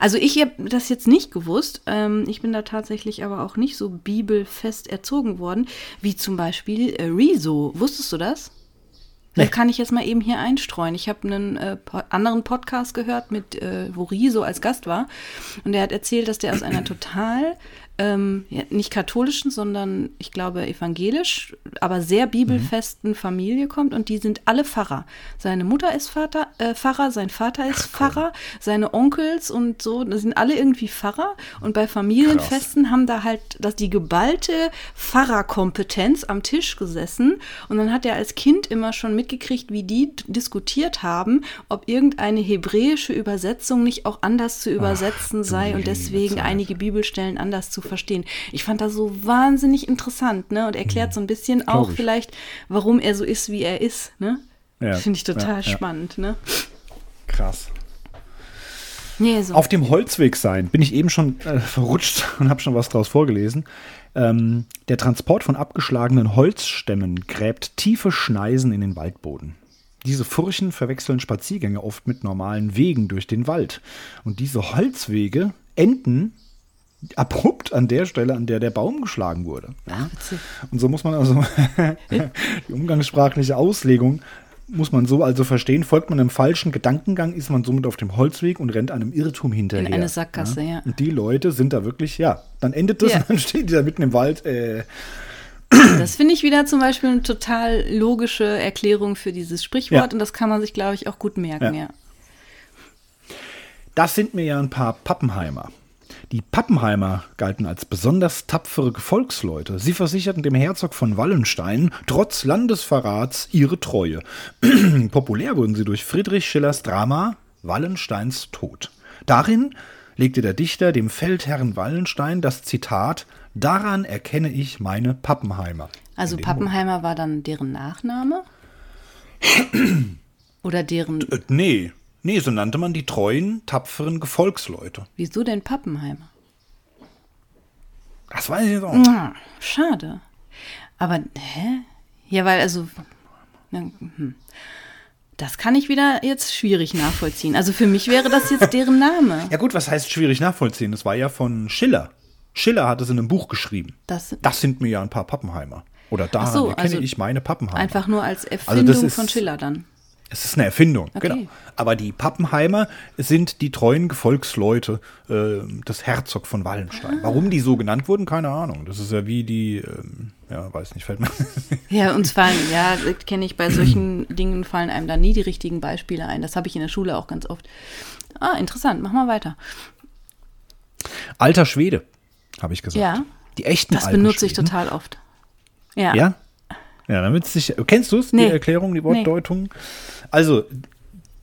Also ich habe das jetzt nicht gewusst. Ähm, ich bin da tatsächlich aber auch nicht so bibelfest erzogen worden, wie zum Beispiel äh, Rezo. Wusstest du das? Das kann ich jetzt mal eben hier einstreuen. Ich habe einen äh, anderen Podcast gehört, mit, äh, wo Riso als Gast war. Und der hat erzählt, dass der aus einer total, ähm, ja, nicht katholischen, sondern ich glaube evangelisch, aber sehr bibelfesten Familie kommt. Und die sind alle Pfarrer. Seine Mutter ist Vater, äh, Pfarrer, sein Vater ist Pfarrer, seine Onkels und so, das sind alle irgendwie Pfarrer. Und bei Familienfesten haben da halt dass die geballte Pfarrerkompetenz am Tisch gesessen. Und dann hat er als Kind immer schon mitgekriegt, wie die diskutiert haben, ob irgendeine hebräische Übersetzung nicht auch anders zu übersetzen sei und deswegen einige Bibelstellen anders zu verstehen. Ich fand das so wahnsinnig interessant, ne? Und erklärt so ein bisschen auch Mhm. ich. vielleicht, warum er so ist, wie er ist, ne? Ja, Das finde ich total ja, ja. spannend, ne? Krass. Nee, so. Auf dem Holzweg sein bin ich eben schon äh, verrutscht und habe schon was draus vorgelesen. Ähm, der Transport von abgeschlagenen Holzstämmen gräbt tiefe Schneisen in den Waldboden. Diese Furchen verwechseln Spaziergänge oft mit normalen Wegen durch den Wald. Und diese Holzwege enden abrupt an der Stelle, an der der Baum geschlagen wurde. Ja? witzig. Und so muss man also die umgangssprachliche Auslegung muss man so also verstehen, folgt man einem falschen Gedankengang, ist man somit auf dem Holzweg und rennt einem Irrtum hinterher. In eine Sackgasse, ja. Und die Leute sind da wirklich, ja, dann endet das Ja. und dann stehen die da mitten im Wald. Äh, Das finde ich wieder zum Beispiel eine total logische Erklärung für dieses Sprichwort Ja. und das kann man sich, glaube ich, auch gut merken, Ja. ja. Das sind mir ja ein paar Pappenheimer. Die Pappenheimer galten als besonders tapfere Gefolgsleute. Sie versicherten dem Herzog von Wallenstein trotz Landesverrats ihre Treue. Populär wurden sie durch Friedrich Schillers Drama Wallensteins Tod. Darin legte der Dichter dem Feldherrn Wallenstein das Zitat Daran erkenne ich meine Pappenheimer. Also. Pappenheimer war dann deren Nachname? Oder deren. Äh, nee, nee, so nannte man die treuen, tapferen Gefolgsleute. Wieso denn Pappenheimer? Das weiß ich jetzt auch. nicht. Ah, schade. Aber, hä? Ja, weil, also. na, hm. Das kann ich wieder jetzt schwierig nachvollziehen. Also für mich wäre das jetzt deren Name. Ja gut, was heißt schwierig nachvollziehen? Das war ja von Schiller. Schiller hat es in einem Buch geschrieben. Das Das sind mir ja ein paar Pappenheimer. Oder daran so, erkenne also ich meine Pappenheimer. einfach nur als Also Erfindung ist- von Schiller dann. Es ist eine Erfindung, Okay. genau. Aber die Pappenheimer sind die treuen Gefolgsleute äh, des Herzog von Wallenstein. Ah. Warum die so genannt wurden, keine Ahnung. Das ist ja wie die, ähm, ja, weiß nicht, fällt mir. Ja, uns fallen, ja, kenne ich, bei solchen Dingen fallen einem da nie die richtigen Beispiele ein. Das habe ich in der Schule auch ganz oft. Ah, interessant, mach mal weiter. Alter Schwede, habe ich gesagt. Ja. Die echten Das benutze ich Schweden. total oft. Ja. Ja? Ja, damit sich. Kennst du es, Nee. die Erklärung, die Wortdeutung? Also,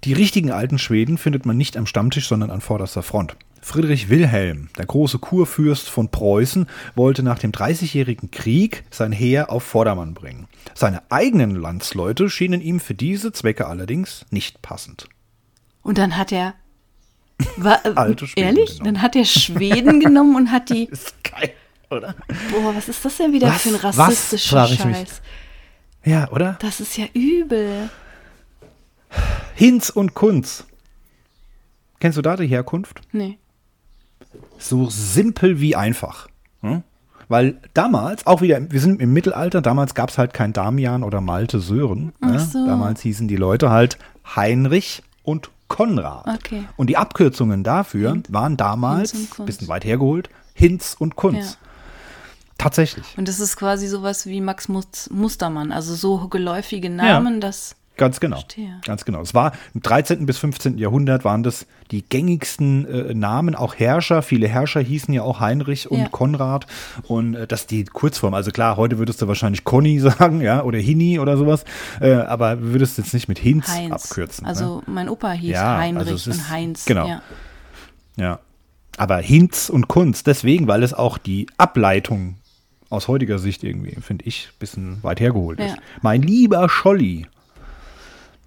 die richtigen alten Schweden findet man nicht am Stammtisch, sondern an vorderster Front. Friedrich Wilhelm, der große Kurfürst von Preußen, wollte nach dem Dreißigjährigen Krieg sein Heer auf Vordermann bringen. Seine eigenen Landsleute schienen ihm für diese Zwecke allerdings nicht passend. Und dann hat er. War, Alte Schweden ehrlich? genommen. Dann hat er Schweden genommen und hat die. Ist geil, oder? Boah, was ist das denn wieder Was? für ein Was? rassistischer frag ich mich. Scheiß? Ja, oder? Das ist ja übel. Hinz und Kunz. Kennst du da die Herkunft? Nee. so simpel wie einfach. Hm? Weil damals, auch wieder, wir sind im Mittelalter, damals gab es halt kein Damian oder Malte Sören. Ach ne? so. Damals hießen die Leute halt Heinrich und Konrad. Okay. Und die Abkürzungen dafür waren damals, Hinz Kunz. bisschen weit hergeholt, Hinz und Kunz. Ja. Tatsächlich. Und das ist quasi sowas wie Max Mus- Mustermann, also so geläufige Namen, dass. Ganz genau. Verstehe. Ganz genau. Es war im 13. bis 15. Jahrhundert waren das die gängigsten äh, Namen, auch Herrscher. Viele Herrscher hießen ja auch Heinrich und Ja. Konrad. Und äh, das die Kurzform. Also klar, heute würdest du wahrscheinlich Conny sagen, ja, oder Hini oder sowas. Äh, aber würdest jetzt nicht mit Hinz Heinz. abkürzen. ne? Also mein Opa hieß Ja, Heinrich also ist- und Heinz. genau. Ja. Ja. Aber Hinz und Kunz, deswegen, weil es auch die Ableitung aus heutiger Sicht irgendwie, finde ich, ein bisschen weit hergeholt ist. Mein lieber Scholli.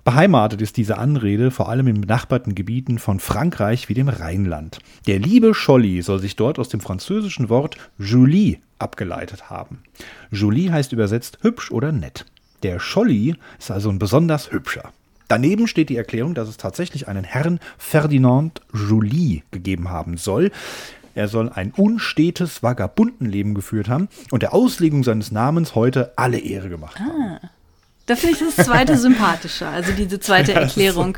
Beheimatet ist diese Anrede vor allem in benachbarten Gebieten von Frankreich wie dem Rheinland. Der liebe Scholli soll sich dort aus dem französischen Wort Julie abgeleitet haben. Julie heißt übersetzt hübsch oder nett. Der Scholli ist also ein besonders hübscher. Daneben steht die Erklärung, dass es tatsächlich einen Herrn Ferdinand Julie gegeben haben soll. Er soll ein unstetes Vagabundenleben geführt haben und der Auslegung seines Namens heute alle Ehre gemacht haben. Da finde ich das zweite sympathischer, also diese zweite Erklärung.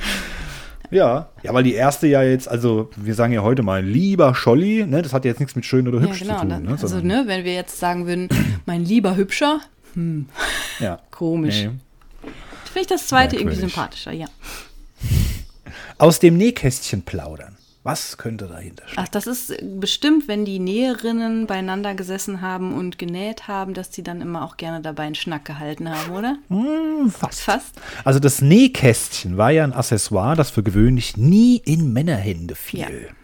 Ja, ja, weil die erste ja jetzt, also wir sagen ja heute mal lieber Scholli, ne, das hat ja jetzt nichts mit schön oder Ja, hübsch genau. zu tun. dann- Ne, also, ne, wenn wir jetzt sagen würden, mein lieber Hübscher, ja. komisch. Nee. finde ich das zweite irgendwie Merkwürdig. sympathischer, ja. Aus dem Nähkästchen plaudern. Was könnte dahinter stehen? Ach, das ist bestimmt, wenn die Näherinnen beieinander gesessen haben und genäht haben, dass die dann immer auch gerne dabei einen Schnack gehalten haben, oder? Fast. Fast. Also das Nähkästchen war ja ein Accessoire, das für gewöhnlich nie in Männerhände fiel. Ja.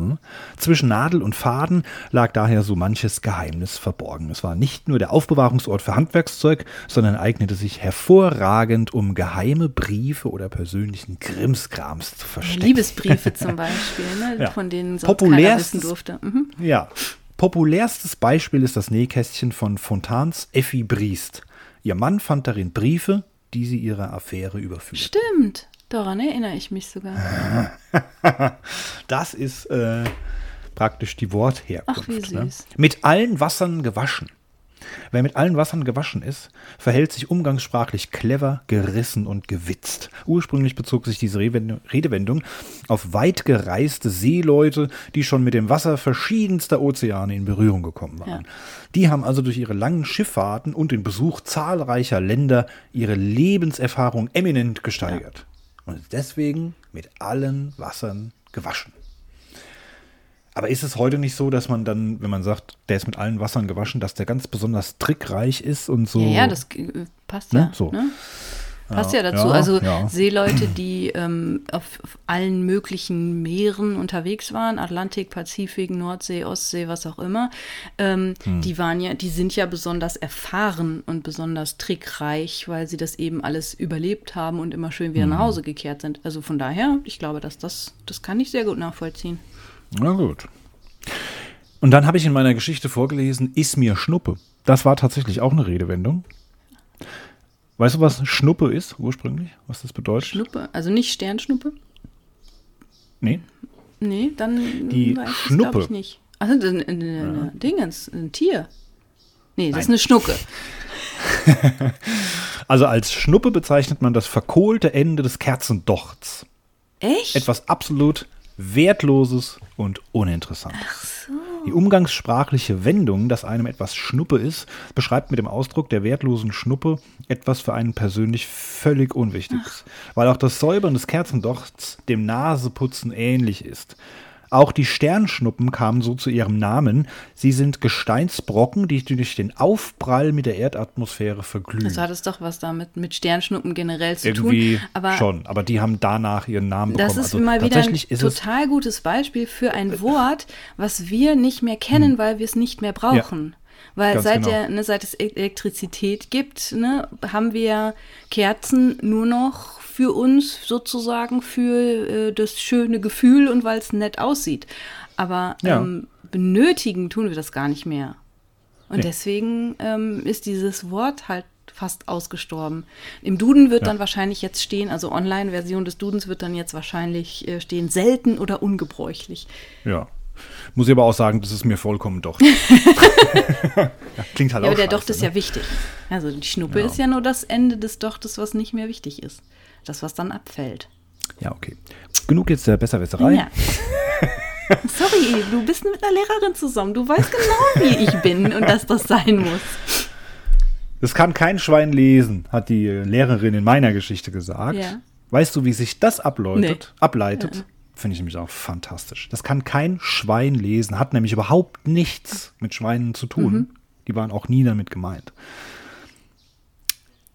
Hm? Zwischen Nadel und Faden lag daher so manches Geheimnis verborgen. Es war nicht nur der Aufbewahrungsort für Handwerkszeug, sondern eignete sich hervorragend, um geheime Briefe oder persönlichen Krimskrams zu verstecken. Liebesbriefe zum Beispiel, ne, Ja. von denen sonst keiner wissen durfte. Mhm. Ja. Populärstes Beispiel ist das Nähkästchen von Fontans Effi Briest. Ihr Mann fand darin Briefe, die sie ihrer Affäre überführte. Stimmt, daran erinnere ich mich sogar. Das ist äh, praktisch die Wortherkunft. Ach, wie Ne? süß. Mit allen Wassern gewaschen. Wer mit allen Wassern gewaschen ist, verhält sich umgangssprachlich clever, gerissen und gewitzt. Ursprünglich bezog sich diese Redewendung- auf weit gereiste Seeleute, die schon mit dem Wasser verschiedenster Ozeane in Berührung gekommen waren. Ja. Die haben also durch ihre langen Schifffahrten und den Besuch zahlreicher Länder ihre Lebenserfahrung eminent gesteigert. Und deswegen mit allen Wassern gewaschen. Aber ist es heute nicht so, dass man dann, wenn man sagt, der ist mit allen Wassern gewaschen, dass der ganz besonders trickreich ist und so? Ja, ja, das äh, passt Ne? ja. So. Ne? Passt ja, Ja, dazu. ja, also ja. Seeleute, die ähm, auf, auf allen möglichen Meeren unterwegs waren, Atlantik, Pazifik, Nordsee, Ostsee, was auch immer, ähm, Hm. die waren ja, die sind ja besonders erfahren und besonders trickreich, weil sie das eben alles überlebt haben und immer schön wieder Hm. nach Hause gekehrt sind. Also von daher, ich glaube, dass das, das kann ich sehr gut nachvollziehen. Na gut. Und dann habe ich in meiner Geschichte vorgelesen, ist mir Schnuppe. Das war tatsächlich auch eine Redewendung. Weißt du, was Schnuppe ist ursprünglich? Was das bedeutet? Schnuppe, also nicht Sternschnuppe? Nee. Nee, dann Die weiß ich Schnuppe. ich nicht. Also ein, ein, ein Dingens, ein Tier. Nee, das ist eine Schnucke. Also als Schnuppe bezeichnet man das verkohlte Ende des Kerzendochts. Echt? Etwas absolut Wertloses und Uninteressantes. Die umgangssprachliche Wendung, dass einem etwas Schnuppe ist, beschreibt mit dem Ausdruck der wertlosen Schnuppe etwas für einen persönlich völlig Unwichtiges. Weil auch das Säubern des Kerzendochts dem Naseputzen ähnlich ist. Auch die Sternschnuppen kamen so zu ihrem Namen. Sie sind Gesteinsbrocken, die durch den Aufprall mit der Erdatmosphäre verglühen. Das hat es doch was damit mit Sternschnuppen generell zu Irgendwie tun. Aber schon, aber die haben danach ihren Namen bekommen. das ist also mal wieder ein total gutes Beispiel für ein Wort, was wir nicht mehr kennen, weil wir es nicht mehr brauchen. Weil Ganz seit, genau. der, ne, seit es Elektrizität gibt, ne, haben wir Kerzen nur noch für uns sozusagen für äh, das schöne Gefühl und weil es nett aussieht. Aber Ja. ähm, benötigen tun wir das gar nicht mehr. Und Nee. deswegen ähm, ist dieses Wort halt fast ausgestorben. Im Duden wird dann wahrscheinlich jetzt stehen, also Online-Version des Dudens wird dann jetzt wahrscheinlich äh, stehen, selten oder ungebräuchlich. Ja. Muss ich aber auch sagen, das ist mir vollkommen doch. ja, klingt halt Ja, auch aber der scheiße, Docht ist ne? ja wichtig. Also die Schnuppe Ja. ist ja nur das Ende des Dochtes, was nicht mehr wichtig ist. Das, was dann abfällt. Ja, okay. Genug jetzt der Besserwisserei. Ja. Sorry, du bist mit einer Lehrerin zusammen. Du weißt genau, wie ich bin und dass das sein muss. Das kann kein Schwein lesen, hat die Lehrerin in meiner Geschichte gesagt. Ja. Weißt du, wie sich das abläutet? Nee. ableitet? Finde ich nämlich auch fantastisch. Das kann kein Schwein lesen, hat nämlich überhaupt nichts mit Schweinen zu tun. Mhm. Die waren auch nie damit gemeint.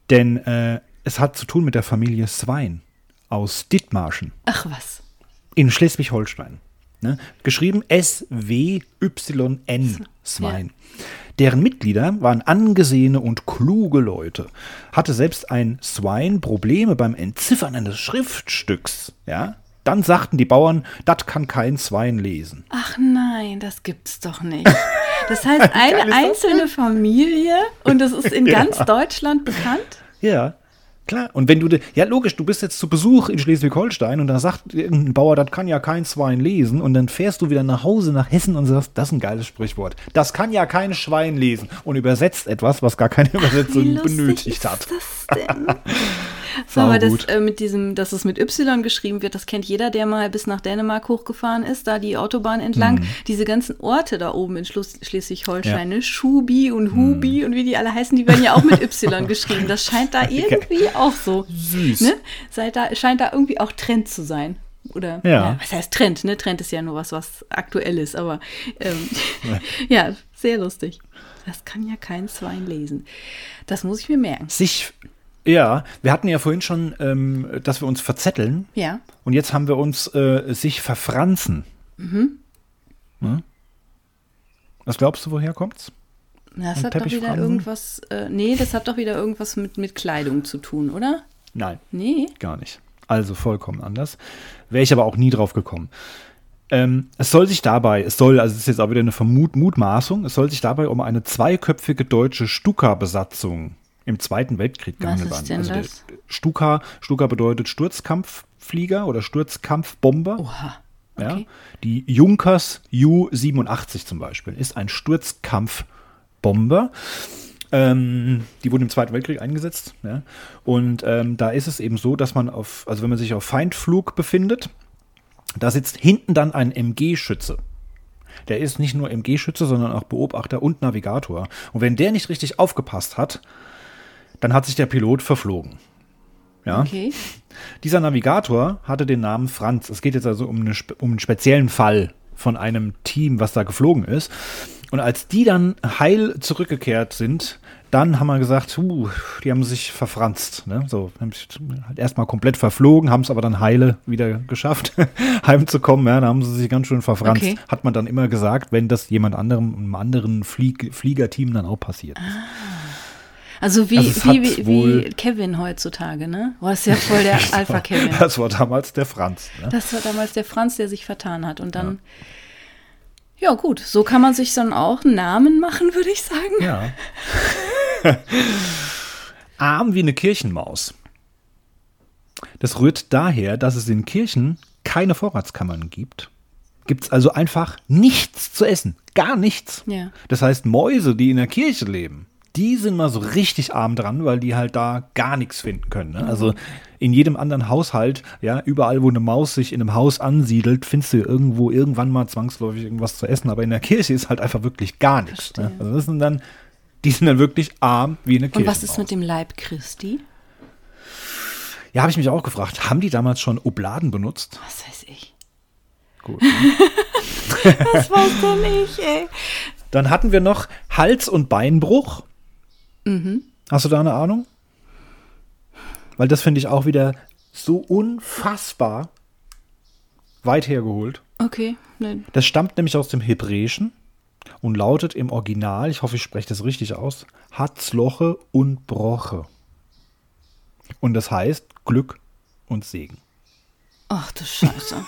Denn äh, es hat zu tun mit der Familie Svein aus Dithmarschen Ach was. in Schleswig-Holstein. Ne? Geschrieben S-W-Y-N, Svein. Deren Mitglieder waren angesehene und kluge Leute. Hatte selbst ein Swine Probleme beim Entziffern eines Schriftstücks. Ja? Dann sagten die Bauern, das kann kein Swine lesen. Ach nein, das gibt's doch nicht. Das heißt, eine einzelne Familie und das ist in ganz Deutschland bekannt? Ja, klar. Und wenn du, ja logisch, du bist jetzt zu Besuch in Schleswig-Holstein und da sagt irgendein Bauer, das kann ja kein Schwein lesen und dann fährst du wieder nach Hause nach Hessen und sagst, das ist ein geiles Sprichwort. Das kann ja kein Schwein lesen und übersetzt etwas, was gar keine Übersetzung lustig benötigt ist hat. das denn? So, aber das äh, mit diesem, dass es mit Y geschrieben wird, das kennt jeder, der mal bis nach Dänemark hochgefahren ist, da die Autobahn entlang. Mhm. Diese ganzen Orte da oben in Schleswig-Holstein, ne? Schubi und Hubi und wie die alle heißen, die werden ja auch mit Y geschrieben. Das scheint da irgendwie auch so. Süß. Ne? Seit da, scheint da irgendwie auch Trend zu sein. Oder Ja. was heißt Trend? Ne? Trend ist ja nur was, was aktuell ist, aber ähm, ja, sehr lustig. Das kann ja kein Schwein lesen. Das muss ich mir merken. Sich, ja, wir hatten ja vorhin schon, ähm, dass wir uns verzetteln Ja. und jetzt haben wir uns äh, sich verfranzen. Mhm. Was glaubst du, woher kommt's? Das hat doch wieder irgendwas, äh, nee, das hat doch wieder irgendwas mit, mit Kleidung zu tun, oder? Nein. Nee. Gar nicht. Also vollkommen anders. Wäre ich aber auch nie drauf gekommen. Ähm, es soll sich dabei, es soll, also es ist jetzt auch wieder eine Vermut Mutmaßung, es soll sich dabei um eine zweiköpfige deutsche Stuka-Besatzung im Zweiten Weltkrieg Was gehandelt ist haben. denn also das? Stuka, Stuka bedeutet Sturzkampfflieger oder Sturzkampfbomber. Oha. Ja? Okay. Die Junkers Ju-87 zum Beispiel ist ein Sturzkampfbomber. Ähm, die wurden im Zweiten Weltkrieg eingesetzt. Ja? Und ähm, da ist es eben so, dass man auf, also wenn man sich auf Feindflug befindet, da sitzt hinten dann ein MG-Schütze. Der ist nicht nur MG-Schütze, sondern auch Beobachter und Navigator. Und wenn der nicht richtig aufgepasst hat, dann hat sich der Pilot verflogen. Ja? Okay. Dieser Navigator hatte den Namen Franz. Es geht jetzt also um, eine, um einen speziellen Fall von einem Team, was da geflogen ist. Und als die dann heil zurückgekehrt sind, dann haben wir gesagt, uh, die haben sich verfranst. Ne? So, haben sich halt erstmal komplett verflogen, haben es aber dann heile wieder geschafft, heimzukommen. Ja, da haben sie sich ganz schön verfranst. Okay. Hat man dann immer gesagt, wenn das jemand anderem, einem anderen Flieg, Fliegerteam dann auch passiert ist. Also wie, Also wie, wie, wie Kevin heutzutage, ne? Boah, ist ja voll der Alpha-Kevin. Das war damals der Franz. Ne? Das war damals der Franz, der sich vertan hat. Und dann, ja, gut, so kann man sich dann auch einen Namen machen, würde ich sagen. Ja. Arm wie eine Kirchenmaus. Das rührt daher, dass es in Kirchen keine Vorratskammern gibt. Gibt es also einfach nichts zu essen. Gar nichts. Ja. Das heißt, Mäuse, die in der Kirche leben, die sind mal so richtig arm dran, weil die halt da gar nichts finden können. Ne? Also in jedem anderen Haushalt, ja, überall, wo eine Maus sich in einem Haus ansiedelt, findest du irgendwo irgendwann mal zwangsläufig irgendwas zu essen. Aber in der Kirche ist halt einfach wirklich gar nichts. Ne? Also das sind dann, die sind dann wirklich arm wie eine Und Kirche. was ist mit dem Leib Christi? Ja, habe ich mich auch gefragt. Haben die damals schon Obladen benutzt? Was weiß ich. Gut. Das weiß doch nicht, ey. Dann hatten wir noch Hals- und Beinbruch. Mhm. Hast du da eine Ahnung? Weil das finde ich auch wieder so unfassbar weit hergeholt. Okay, ne, Das stammt nämlich aus dem Hebräischen und lautet im Original, ich hoffe, ich spreche das richtig aus, Hatzloche und Broche. Und das heißt Glück und Segen. ach du Scheiße.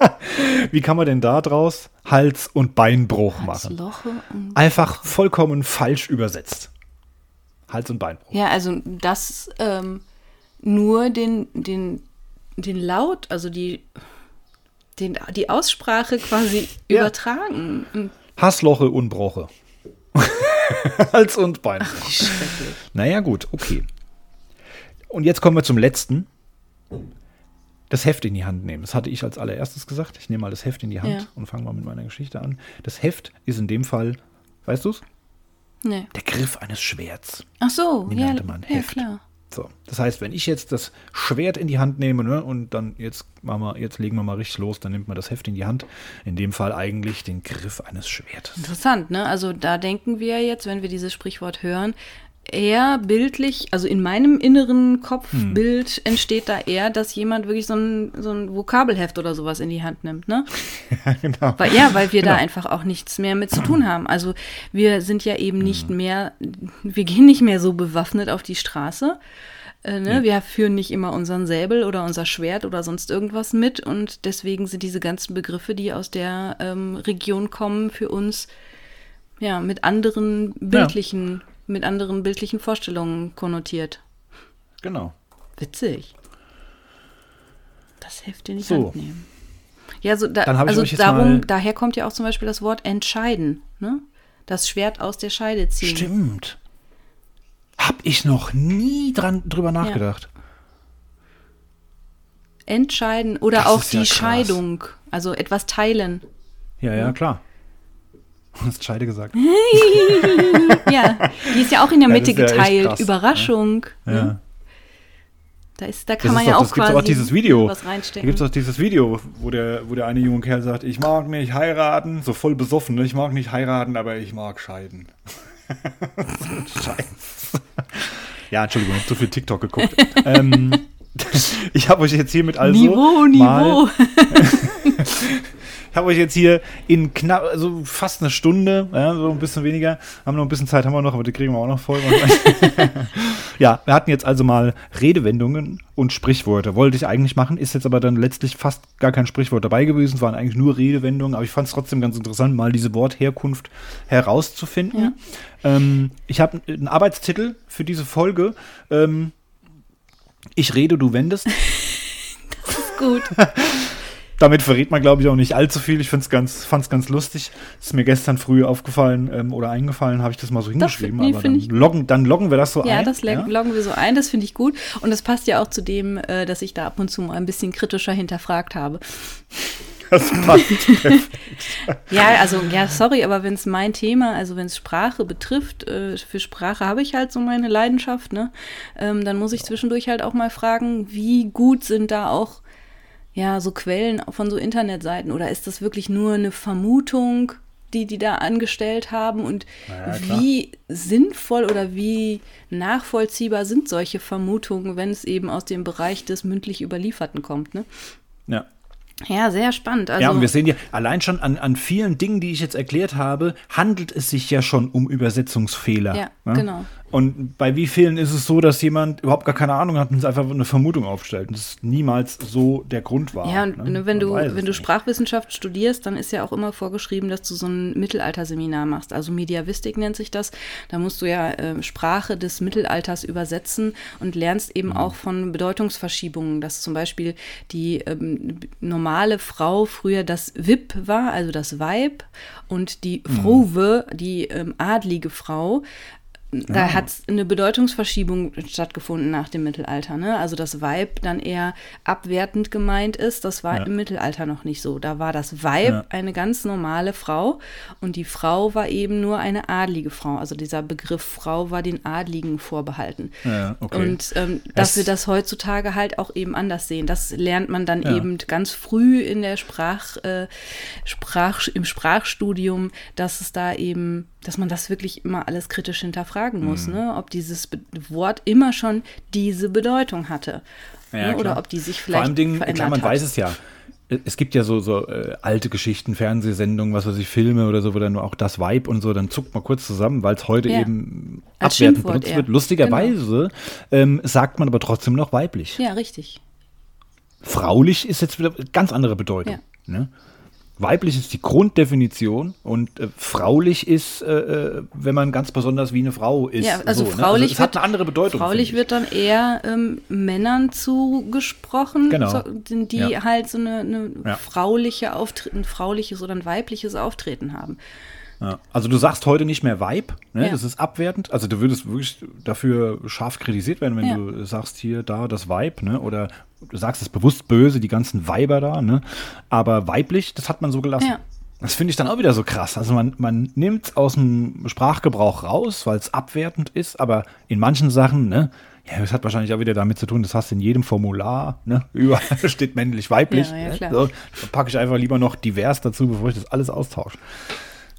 Wie kann man denn da draus Hals- und Beinbruch machen? Loche und Einfach vollkommen falsch übersetzt. Hals- und Beinbruch. Ja, also das ähm, nur den, den, den Laut, also die, den, die Aussprache quasi Ja. übertragen. Hassloche und Broche. Hals- und Beinbruch. Wie schrecklich. Naja, gut, okay. Und jetzt kommen wir zum letzten. Das Heft in die Hand nehmen. Das hatte ich als allererstes gesagt. Ich nehme mal das Heft in die Hand Ja. und fange mal mit meiner Geschichte an. Das Heft ist in dem Fall, weißt du's? Nee. Der Griff eines Schwerts. Ach so, Den ja, man ja Heft. klar. So, das heißt, wenn ich jetzt das Schwert in die Hand nehme ne, und dann jetzt machen wir, jetzt legen wir mal richtig los, dann nimmt man das Heft in die Hand. In dem Fall eigentlich den Griff eines Schwertes. Interessant, ne? Also da denken wir jetzt, wenn wir dieses Sprichwort hören, eher bildlich, also in meinem inneren Kopfbild entsteht da eher, dass jemand wirklich so ein, so ein Vokabelheft oder sowas in die Hand nimmt, ne? genau. Weil, ja, weil wir da Genau. einfach auch nichts mehr mit zu tun haben. Also wir sind ja eben nicht Mhm. mehr, wir gehen nicht mehr so bewaffnet auf die Straße. Äh, ne? Wir führen nicht immer unseren Säbel oder unser Schwert oder sonst irgendwas mit und deswegen sind diese ganzen Begriffe, die aus der ähm, Region kommen, für uns ja mit anderen bildlichen, mit anderen bildlichen Vorstellungen konnotiert. Genau. Witzig. Das Heft in die So. Hand nehmen. Ja, so da, also darum, daher kommt ja auch zum Beispiel das Wort entscheiden, ne? Das Schwert aus der Scheide ziehen. Stimmt. Hab ich noch nie dran drüber nachgedacht. Entscheiden oder Das auch ja die krass. Scheidung, also etwas teilen. Ja, ja, klar. Du hast Scheide gesagt. Ja, die ist ja auch in der Ja, das Mitte ja geteilt. ne? Überraschung. Ja. Ne? Da, ist, da Das, kann man ist ja doch, auch das quasi auch dieses Video. was Da reinstecken. gibt es auch dieses Video, wo der, wo der eine junge Kerl sagt, ich mag nicht heiraten, so voll besoffen, ne? ich mag nicht heiraten, aber ich mag scheiden. Scheiße. Ja, Entschuldigung, ich habe zu viel TikTok geguckt. ähm, ich habe euch jetzt hiermit also Niveau, mal Niveau. Ich habe euch jetzt hier in knapp, also fast eine Stunde, ja, so ein bisschen weniger, haben noch ein bisschen Zeit, haben wir noch, aber die kriegen wir auch noch voll. ja, wir hatten jetzt also mal Redewendungen und Sprichworte. Wollte ich eigentlich machen, ist jetzt aber dann letztlich fast gar kein Sprichwort dabei gewesen, es waren eigentlich nur Redewendungen, aber ich fand es trotzdem ganz interessant, mal diese Wortherkunft herauszufinden. Ähm, ich habe einen Arbeitstitel für diese Folge. Ähm, ich rede, du wendest. Gut. Damit verrät man, glaube ich, auch nicht allzu viel. Ich fand es ganz, fand's ganz lustig. Ist mir gestern früh aufgefallen ähm, oder eingefallen, habe ich das mal so hingeschrieben. nee, aber dann ich- loggen, dann loggen wir das so Ja, ein. das log- loggen wir so ein, das finde ich gut. Und das passt ja auch zu dem, äh, dass ich da ab und zu mal ein bisschen kritischer hinterfragt habe. Das passt. Ja, also, ja, sorry, aber wenn es mein Thema, also wenn es Sprache betrifft, äh, für Sprache habe ich halt so meine Leidenschaft, ne? Ähm, dann muss ich zwischendurch halt auch mal fragen, wie gut sind da auch ja, so Quellen von so Internetseiten oder ist das wirklich nur eine Vermutung, die die da angestellt haben und Ja, wie sinnvoll oder wie nachvollziehbar sind solche Vermutungen, wenn es eben aus dem Bereich des mündlich Überlieferten kommt, ne? Ja. Ja, sehr spannend. Also, ja, und wir sehen ja, allein schon an, an vielen Dingen, die ich jetzt erklärt habe, handelt es sich ja schon um Übersetzungsfehler. Ja, ne? genau. Und bei wie vielen ist es so, dass jemand überhaupt gar keine Ahnung hat und es einfach eine Vermutung aufstellt und das niemals so der Grund war. Ja, und ne? wenn Man du, es wenn du nicht. Sprachwissenschaft studierst, dann ist ja auch immer vorgeschrieben, dass du so ein Mittelalterseminar machst. Also Mediavistik nennt sich das. Da musst du ja äh, Sprache des Mittelalters übersetzen und lernst eben auch von Bedeutungsverschiebungen, dass zum Beispiel die ähm, normale Frau früher das Wip war, also das Weib, und die Frowe, die ähm, adlige Frau, da hat eine Bedeutungsverschiebung stattgefunden nach dem Mittelalter. Ne? Also das Weib dann eher abwertend gemeint ist. Das war Ja. im Mittelalter noch nicht so. Da war das Weib Ja. eine ganz normale Frau und die Frau war eben nur eine adlige Frau. Also dieser Begriff Frau war den Adligen vorbehalten. Okay. Und ähm, dass Es- wir das heutzutage halt auch eben anders sehen. Das lernt man dann eben ganz früh in der Sprach, äh, Sprach, im Sprachstudium, dass es da eben, dass man das wirklich immer alles kritisch hinterfragen muss, Mhm. ne? ob dieses Be Wort immer schon diese Bedeutung hatte. Ja, ne? Oder ob die sich Vor vielleicht allem Dingen, verändert klar, man hat. weiß es ja. Es gibt ja so, so äh, alte Geschichten, Fernsehsendungen, was weiß ich, Filme oder so, wo dann auch das Vibe und so, dann zuckt man kurz zusammen, weil es heute Ja. eben Als abwertend benutzt eher. wird. Lustigerweise ähm, sagt man aber trotzdem noch weiblich. Ja, richtig. Fraulich ist jetzt wieder eine ganz andere Bedeutung. Ne? Weiblich ist die Grunddefinition und äh, fraulich ist, äh, äh, wenn man ganz besonders wie eine Frau ist. Ja, also so, ne? fraulich es wird hat eine andere Bedeutung. Fraulich wird dann eher ähm, Männern zugesprochen, Genau. so, die die Ja. halt so eine, eine Ja. frauliche Auftritt, ein frauliches oder ein weibliches Auftreten haben. Ja. Also du sagst heute nicht mehr Weib, ne? Ja. das ist abwertend. Also du würdest wirklich dafür scharf kritisiert werden, wenn Ja. du sagst hier, da, das Weib, ne? oder du sagst es bewusst böse, die ganzen Weiber da. Ne? Aber weiblich, das hat man so gelassen. Ja. Das finde ich dann auch wieder so krass. Also man, man nimmt es aus dem Sprachgebrauch raus, weil es abwertend ist, aber in manchen Sachen, ne, ja, das hat wahrscheinlich auch wieder damit zu tun, das hast du in jedem Formular, ne, überall steht männlich, weiblich. Ja, ja, klar. So, dann packe ich einfach lieber noch divers dazu, bevor ich das alles austausche.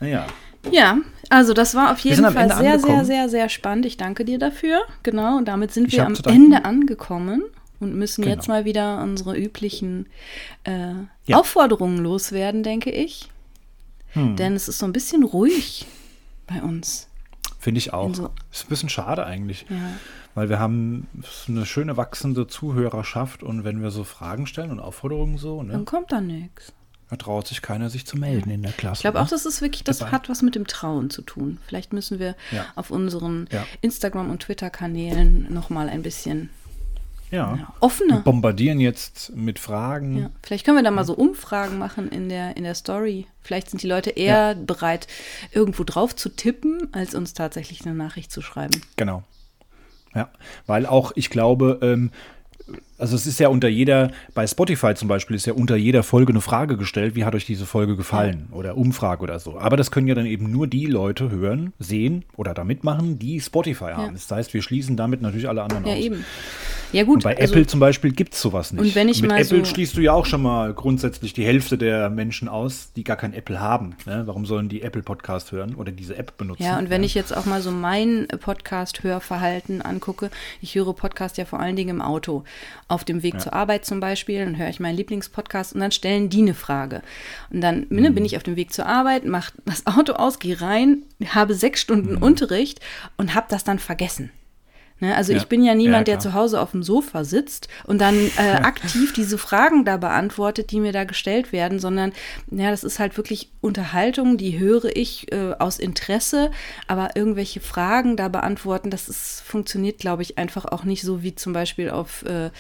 Naja. Ja, also das war auf jeden Fall sehr, sehr, angekommen. sehr, sehr spannend. Ich danke dir dafür. Genau, und damit sind Ich wir am. Ende angekommen und müssen Genau. jetzt mal wieder unsere üblichen äh, Ja. Aufforderungen loswerden, denke ich. Hm. Denn es ist so ein bisschen ruhig bei uns. Finde ich auch. so- ist ein bisschen schade eigentlich. Ja. Weil wir haben eine schöne wachsende Zuhörerschaft und wenn wir so Fragen stellen und Aufforderungen so, ne, Dann kommt da nichts. Da traut sich keiner, sich zu melden in der Klasse. Ich glaube ne? auch, das ist wirklich, das Dabei. hat was mit dem Trauen zu tun. Vielleicht müssen wir Ja. auf unseren Ja. Instagram- und Twitter-Kanälen nochmal ein bisschen ja. ja, offener. Wir bombardieren jetzt mit Fragen. Ja. Vielleicht können wir da mal so Umfragen machen in der, in der Story. Vielleicht sind die Leute eher bereit, irgendwo drauf zu tippen, als uns tatsächlich eine Nachricht zu schreiben. Genau. Ja, weil auch, ich glaube, ähm, also es ist ja unter jeder, bei Spotify zum Beispiel ist ja unter jeder Folge eine Frage gestellt, wie hat euch diese Folge gefallen oder Umfrage oder so. Aber das können ja dann eben nur die Leute hören, sehen oder da mitmachen, die Spotify haben. Das heißt, wir schließen damit natürlich alle anderen Ja, aus. eben. Ja, gut. Und bei also, Apple zum Beispiel gibt es sowas nicht. Und wenn ich Mit mal Apple so- schließt du ja auch schon mal grundsätzlich die Hälfte der Menschen aus, die gar kein Apple haben. Ne? Warum sollen die Apple Podcast hören oder diese App benutzen? Ja, und wenn ich jetzt auch mal so mein Podcast-Hörverhalten angucke, ich höre Podcast ja vor allen Dingen im Auto. Auf dem Weg zur Arbeit zum Beispiel, dann höre ich meinen Lieblingspodcast und dann stellen die eine Frage. Und dann ne, Mhm. bin ich auf dem Weg zur Arbeit, mache das Auto aus, gehe rein, habe sechs Stunden Mhm. Unterricht und habe das dann vergessen. Ne, also Ja. ich bin ja niemand, Ja, der zu Hause auf dem Sofa sitzt und dann äh, aktiv diese Fragen da beantwortet, die mir da gestellt werden, sondern ja, das ist halt wirklich Unterhaltung, die höre ich äh, aus Interesse, aber irgendwelche Fragen da beantworten, das ist, funktioniert, glaube ich, einfach auch nicht so wie zum Beispiel auf, äh,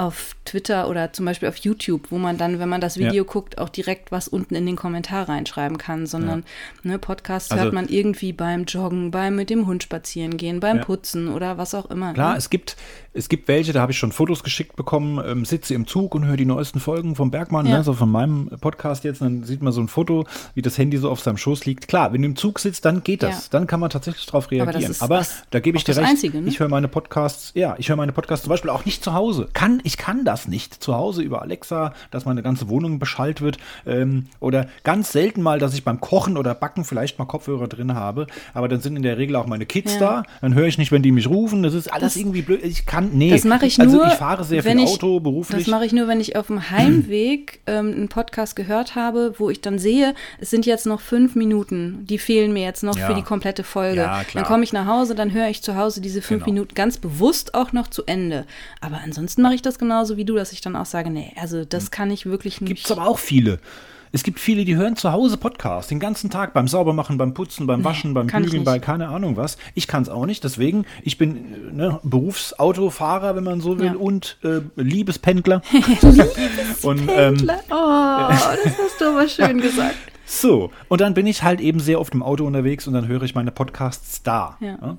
auf Twitter oder zum Beispiel auf YouTube, wo man dann, wenn man das Video Ja. guckt, auch direkt was unten in den Kommentar reinschreiben kann, sondern ne, Podcasts Also- hört man irgendwie beim Joggen, beim mit dem Hund spazieren gehen, beim Ja. Putzen oder was auch immer. Klar, ne? es gibt, es gibt welche, da habe ich schon Fotos geschickt bekommen, ähm, sitze im Zug und höre die neuesten Folgen vom Bergmann, Ja. ne, so von meinem Podcast jetzt, dann sieht man so ein Foto, wie das Handy so auf seinem Schoß liegt. Klar, wenn du im Zug sitzt, dann geht das. Ja. Dann kann man tatsächlich drauf Aber das reagieren. ist Aber, da gebe ich dir das recht, Einzige, ne? ich höre meine Podcasts, ja, ich höre meine Podcasts zum Beispiel auch nicht zu Hause. Kann Ich kann das nicht. Zu Hause über Alexa, dass meine ganze Wohnung beschallt wird. Ähm, oder ganz selten mal, dass ich beim Kochen oder Backen vielleicht mal Kopfhörer drin habe. Aber dann sind in der Regel auch meine Kids Ja. da. Dann höre ich nicht, wenn die mich rufen. Das ist alles Das- irgendwie blöd. Ich kann, nee. Das mache ich also nur, ich fahre sehr viel ich, Auto beruflich. Das mache ich nur, wenn ich auf dem Heimweg ähm, einen Podcast gehört habe, wo ich dann sehe, es sind jetzt noch fünf Minuten, die fehlen mir jetzt noch Ja. für die komplette Folge. Ja. Dann komme ich nach Hause, dann höre ich zu Hause diese fünf Genau. Minuten ganz bewusst auch noch zu Ende. Aber ansonsten mache ich das genauso wie du, dass ich dann auch sage, nee, also das kann ich wirklich nicht. Gibt es aber auch viele. Es gibt viele, die hören zu Hause Podcasts den ganzen Tag beim Saubermachen, beim Putzen, beim Waschen, beim kann Bügeln, bei keine Ahnung was. Ich kann es auch nicht. Deswegen, ich bin ne, Berufsautofahrer, wenn man so will, Ja. und äh, Liebespendler. und ähm. Oh, das hast du aber schön gesagt. so, und dann bin ich halt eben sehr oft im Auto unterwegs und dann höre ich meine Podcasts da. Ja.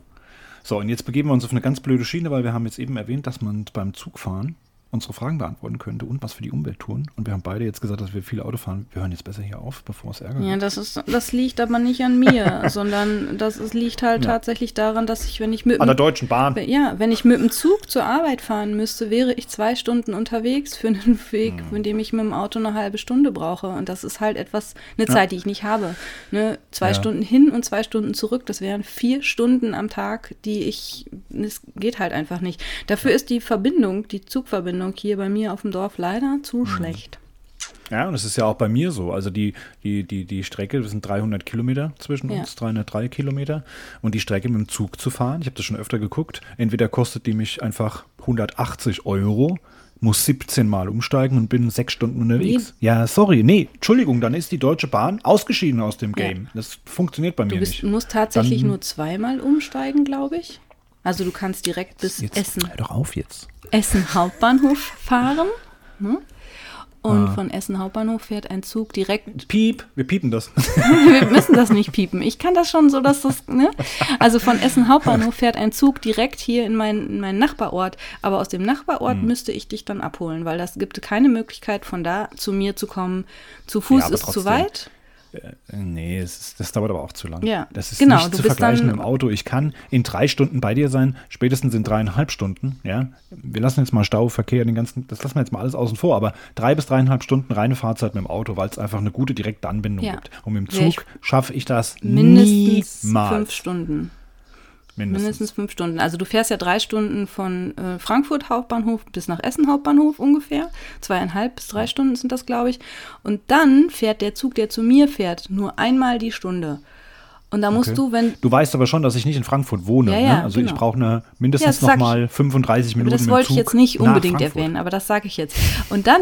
So, und jetzt begeben wir uns auf eine ganz blöde Schiene, weil wir haben jetzt eben erwähnt, dass man beim Zugfahren unsere Fragen beantworten könnte und was für die Umwelt tun. Und wir haben beide jetzt gesagt, dass wir viel Auto fahren. Wir hören jetzt besser hier auf, bevor es Ärger Ja, gibt. das ist, das liegt aber nicht an mir, sondern das ist, liegt halt Ja. tatsächlich daran, dass ich, wenn ich mit An der dem- Deutschen Bahn. ja, wenn ich mit dem Zug zur Arbeit fahren müsste, wäre ich zwei Stunden unterwegs für einen Weg, Mhm. in dem ich mit dem Auto eine halbe Stunde brauche. Und das ist halt etwas, eine Zeit, die ich nicht habe. Ne? Zwei Ja. Stunden hin und zwei Stunden zurück, das wären vier Stunden am Tag, die ich, das geht halt einfach nicht. Dafür ist die Verbindung, die Zugverbindung hier bei mir auf dem Dorf leider zu Mhm. schlecht. Ja, und das ist ja auch bei mir so. Also die, die, die, die Strecke, das sind 300 Kilometer zwischen Ja. uns, 303 Kilometer. Und die Strecke mit dem Zug zu fahren, ich habe das schon öfter geguckt, entweder kostet die mich einfach 180 Euro, muss 17 Mal umsteigen und bin sechs Stunden unterwegs. Ja, sorry, nee, Entschuldigung, dann ist die Deutsche Bahn ausgeschieden aus dem Ja. Game. Das funktioniert bei Du mir bist, nicht. musst tatsächlich Dann- nur zweimal umsteigen, glaube ich. Also du kannst direkt bis Jetzt, Essen, Hör doch auf jetzt. Essen Hauptbahnhof fahren. Ne? Und Ah. von Essen Hauptbahnhof fährt ein Zug direkt. Piep, wir piepen das. Wir müssen das nicht piepen. Ich kann das schon so, dass das. Ne? Also von Essen Hauptbahnhof fährt ein Zug direkt hier in, mein, in meinen Nachbarort. Aber aus dem Nachbarort Hm. müsste ich dich dann abholen, weil das gibt keine Möglichkeit, von da zu mir zu kommen. Zu Fuß Ja, ist zu trotzdem. weit. Äh, Nee, es ist, das dauert aber auch zu lang. Ja, Das ist genau, nicht zu vergleichen im Auto. Ich kann in drei Stunden bei dir sein, spätestens in dreieinhalb Stunden. Ja, wir lassen jetzt mal Stau, Verkehr, den ganzen, das lassen wir jetzt mal alles außen vor. Aber drei bis dreieinhalb Stunden reine Fahrzeit mit dem Auto, weil es einfach eine gute direkte Anbindung Ja. gibt. Und mit dem Zug schaffe ich das Mindestens niemals. fünf Stunden. Mindestens. Mindestens fünf Stunden. Also du fährst ja drei Stunden von äh, Frankfurt Hauptbahnhof bis nach Essen Hauptbahnhof ungefähr. Zweieinhalb bis drei Stunden sind das, glaube ich. Und dann fährt der Zug, der zu mir fährt, nur einmal die Stunde. Und da musst Okay. du, wenn. Du weißt aber schon, dass ich nicht in Frankfurt wohne. Ja, ja, ne? Also ich genau. brauche eine, Ja, mindestens das sag noch mal 35 Aber Minuten das wollte ich jetzt nicht unbedingt erwähnen, aber das sage ich jetzt. Und dann,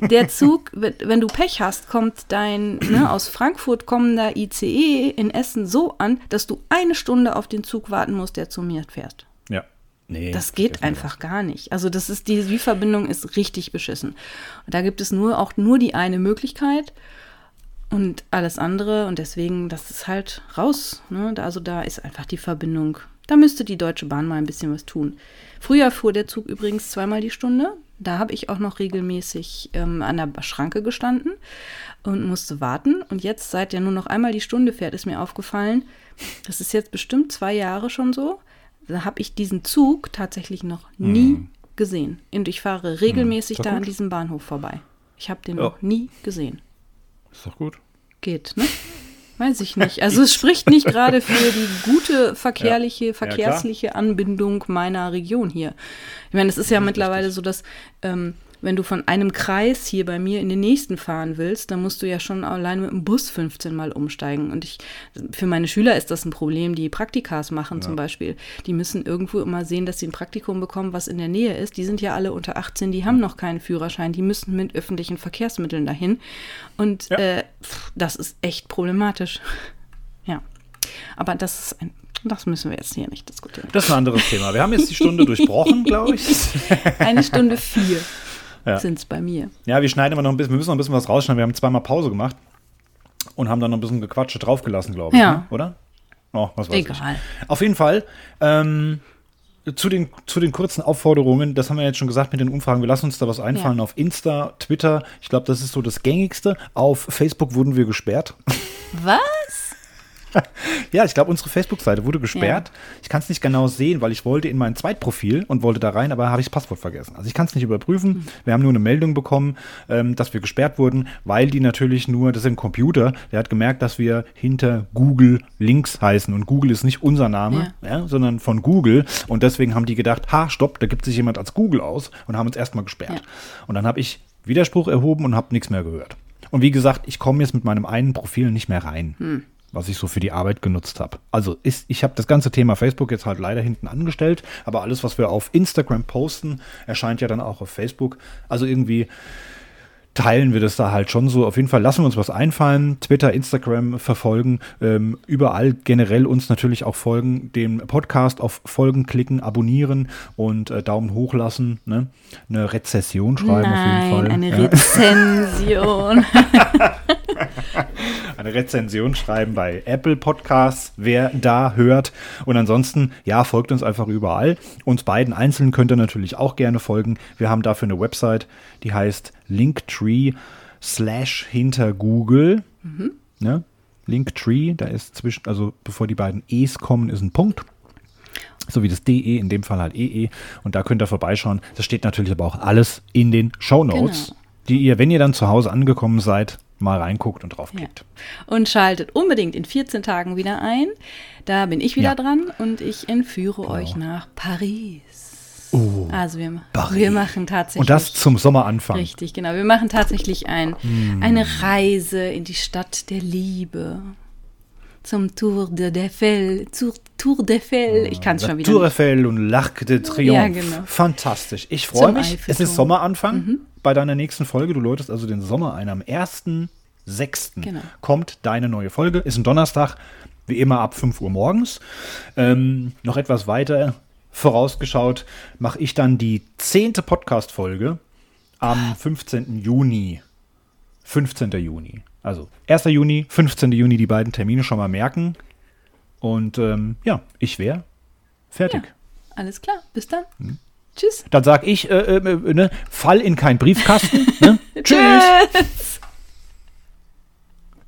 der Zug, wenn du Pech hast, kommt dein ne, aus Frankfurt kommender ICE in Essen so an, dass du eine Stunde auf den Zug warten musst, der zu mir fährt. Ja. Nee, Das geht einfach gar nicht. Also das ist, die, die Verbindung ist richtig beschissen. Und da gibt es nur auch nur die eine Möglichkeit und alles andere und deswegen, das ist halt raus. Ne? Also da ist einfach die Verbindung. Da müsste die Deutsche Bahn mal ein bisschen was tun. Früher fuhr der Zug übrigens zweimal die Stunde. Da habe ich auch noch regelmäßig ähm, an der Schranke gestanden und musste warten. Und jetzt, seit der nur noch einmal die Stunde fährt, ist mir aufgefallen, das ist jetzt bestimmt zwei Jahre schon so. Da habe ich diesen Zug tatsächlich noch nie gesehen. Und ich fahre regelmäßig Hm. da an gut. diesem Bahnhof vorbei. Ich habe den Ja. noch nie gesehen. Ist doch gut. Geht, ne? Weiß ich nicht. Also es spricht nicht gerade für die gute verkehrliche, klar. verkehrsliche Anbindung meiner Region hier. Ich meine, es ist ja mittlerweile so, dass ähm, wenn du von einem Kreis hier bei mir in den nächsten fahren willst, dann musst du ja schon allein mit dem Bus 15 Mal umsteigen. Und ich, für meine Schüler ist das ein Problem, die Praktikas machen zum Beispiel. Die müssen irgendwo immer sehen, dass sie ein Praktikum bekommen, was in der Nähe ist. Die sind ja alle unter 18, die haben noch keinen Führerschein, die müssen mit öffentlichen Verkehrsmitteln dahin. Und Ja. äh, pff, das ist echt problematisch. Ja. Aber das ist ein, das müssen wir jetzt hier nicht diskutieren. Das ist ein anderes Thema. Wir haben jetzt die Stunde durchbrochen, glaube ich. Eine Stunde vier Ja. sind es bei mir. Ja, wir schneiden immer noch ein bisschen, wir müssen noch ein bisschen was rausschneiden. Wir haben zweimal Pause gemacht und haben dann noch ein bisschen Gequatsche draufgelassen, glaube ich. Ja. Ne? Oder? Oh, was weiß Egal. ich. Auf jeden Fall, ähm, zu den, zu den kurzen Aufforderungen, das haben wir jetzt schon gesagt mit den Umfragen, wir lassen uns da was einfallen Ja. auf Insta, Twitter. Ich glaube, das ist so das gängigste. Auf Facebook wurden wir gesperrt. Was? Ja, ich glaube, unsere Facebook-Seite wurde gesperrt. Ich kann es nicht genau sehen, weil ich wollte in mein Zweitprofil und wollte da rein, aber habe ich das Passwort vergessen. Also ich kann es nicht überprüfen. Wir haben nur eine Meldung bekommen, ähm, dass wir gesperrt wurden, weil die natürlich nur, das ist ein Computer, der hat gemerkt, dass wir hinter Google Links heißen. Und Google ist nicht unser Name, ja. sondern von Google. Und deswegen haben die gedacht, ha, stopp, da gibt sich jemand als Google aus und haben uns erstmal gesperrt. Ja. Und dann habe ich Widerspruch erhoben und habe nichts mehr gehört. Und wie gesagt, ich komme jetzt mit meinem einen Profil nicht mehr rein, was ich so für die Arbeit genutzt habe. Also ist, ich habe das ganze Thema Facebook jetzt halt leider hinten angestellt, aber alles, was wir auf Instagram posten, erscheint ja dann auch auf Facebook. Also irgendwie teilen wir das da halt schon so. Auf jeden Fall lassen wir uns was einfallen. Twitter, Instagram verfolgen, ähm, überall generell uns natürlich auch folgen, dem Podcast auf Folgen klicken, abonnieren und äh, Daumen hoch lassen. Ne? Eine Rezession schreiben auf jeden Fall. Nein, eine ja. Rezension. eine Rezension schreiben bei Apple Podcasts, wer da hört. Und ansonsten, ja, folgt uns einfach überall. Uns beiden einzeln könnt ihr natürlich auch gerne folgen. Wir haben dafür eine Website, die heißt Linktree slash hinter Google. Ne? Linktree, da ist zwischen, also bevor die beiden E's kommen, ist ein Punkt. So wie das DE, in dem Fall halt EE. Und da könnt ihr vorbeischauen. Das steht natürlich aber auch alles in den Show Notes, Genau. Die ihr, wenn ihr dann zu Hause angekommen seid, mal reinguckt und Ja. draufklickt. Und schaltet unbedingt in 14 Tagen wieder ein. Da bin ich wieder Ja. dran und ich entführe euch nach Paris. Oh, Also wir, wir machen tatsächlich. Und das zum Sommeranfang. Richtig, genau. Wir machen tatsächlich ein, Hm. eine Reise in die Stadt der Liebe. Zum Tour de Eiffel. Tour, Tour d'Eiffel. Ich kann es schon wieder. Tour nicht. Eiffel und l'Arc de Triomphe. Ja, genau. Fantastisch. Ich freue mich. Es ist Sommeranfang bei deiner nächsten Folge. Du läutest also den Sommer ein. Am 1.6. Genau. kommt deine neue Folge. Ist ein Donnerstag, wie immer ab 5 Uhr morgens. Ähm, noch etwas weiter vorausgeschaut mache ich dann die zehnte Podcast-Folge am 15. Juni. 15. Juni. Also 1. Juni, 15. Juni, die beiden Termine schon mal merken. Und ähm, ja, ich wäre fertig. Ja, alles klar. Bis dann. Hm. Tschüss. Dann sag ich, äh, äh, äh, ne, fall in kein Briefkasten. ne? Tschüss. Tschüss.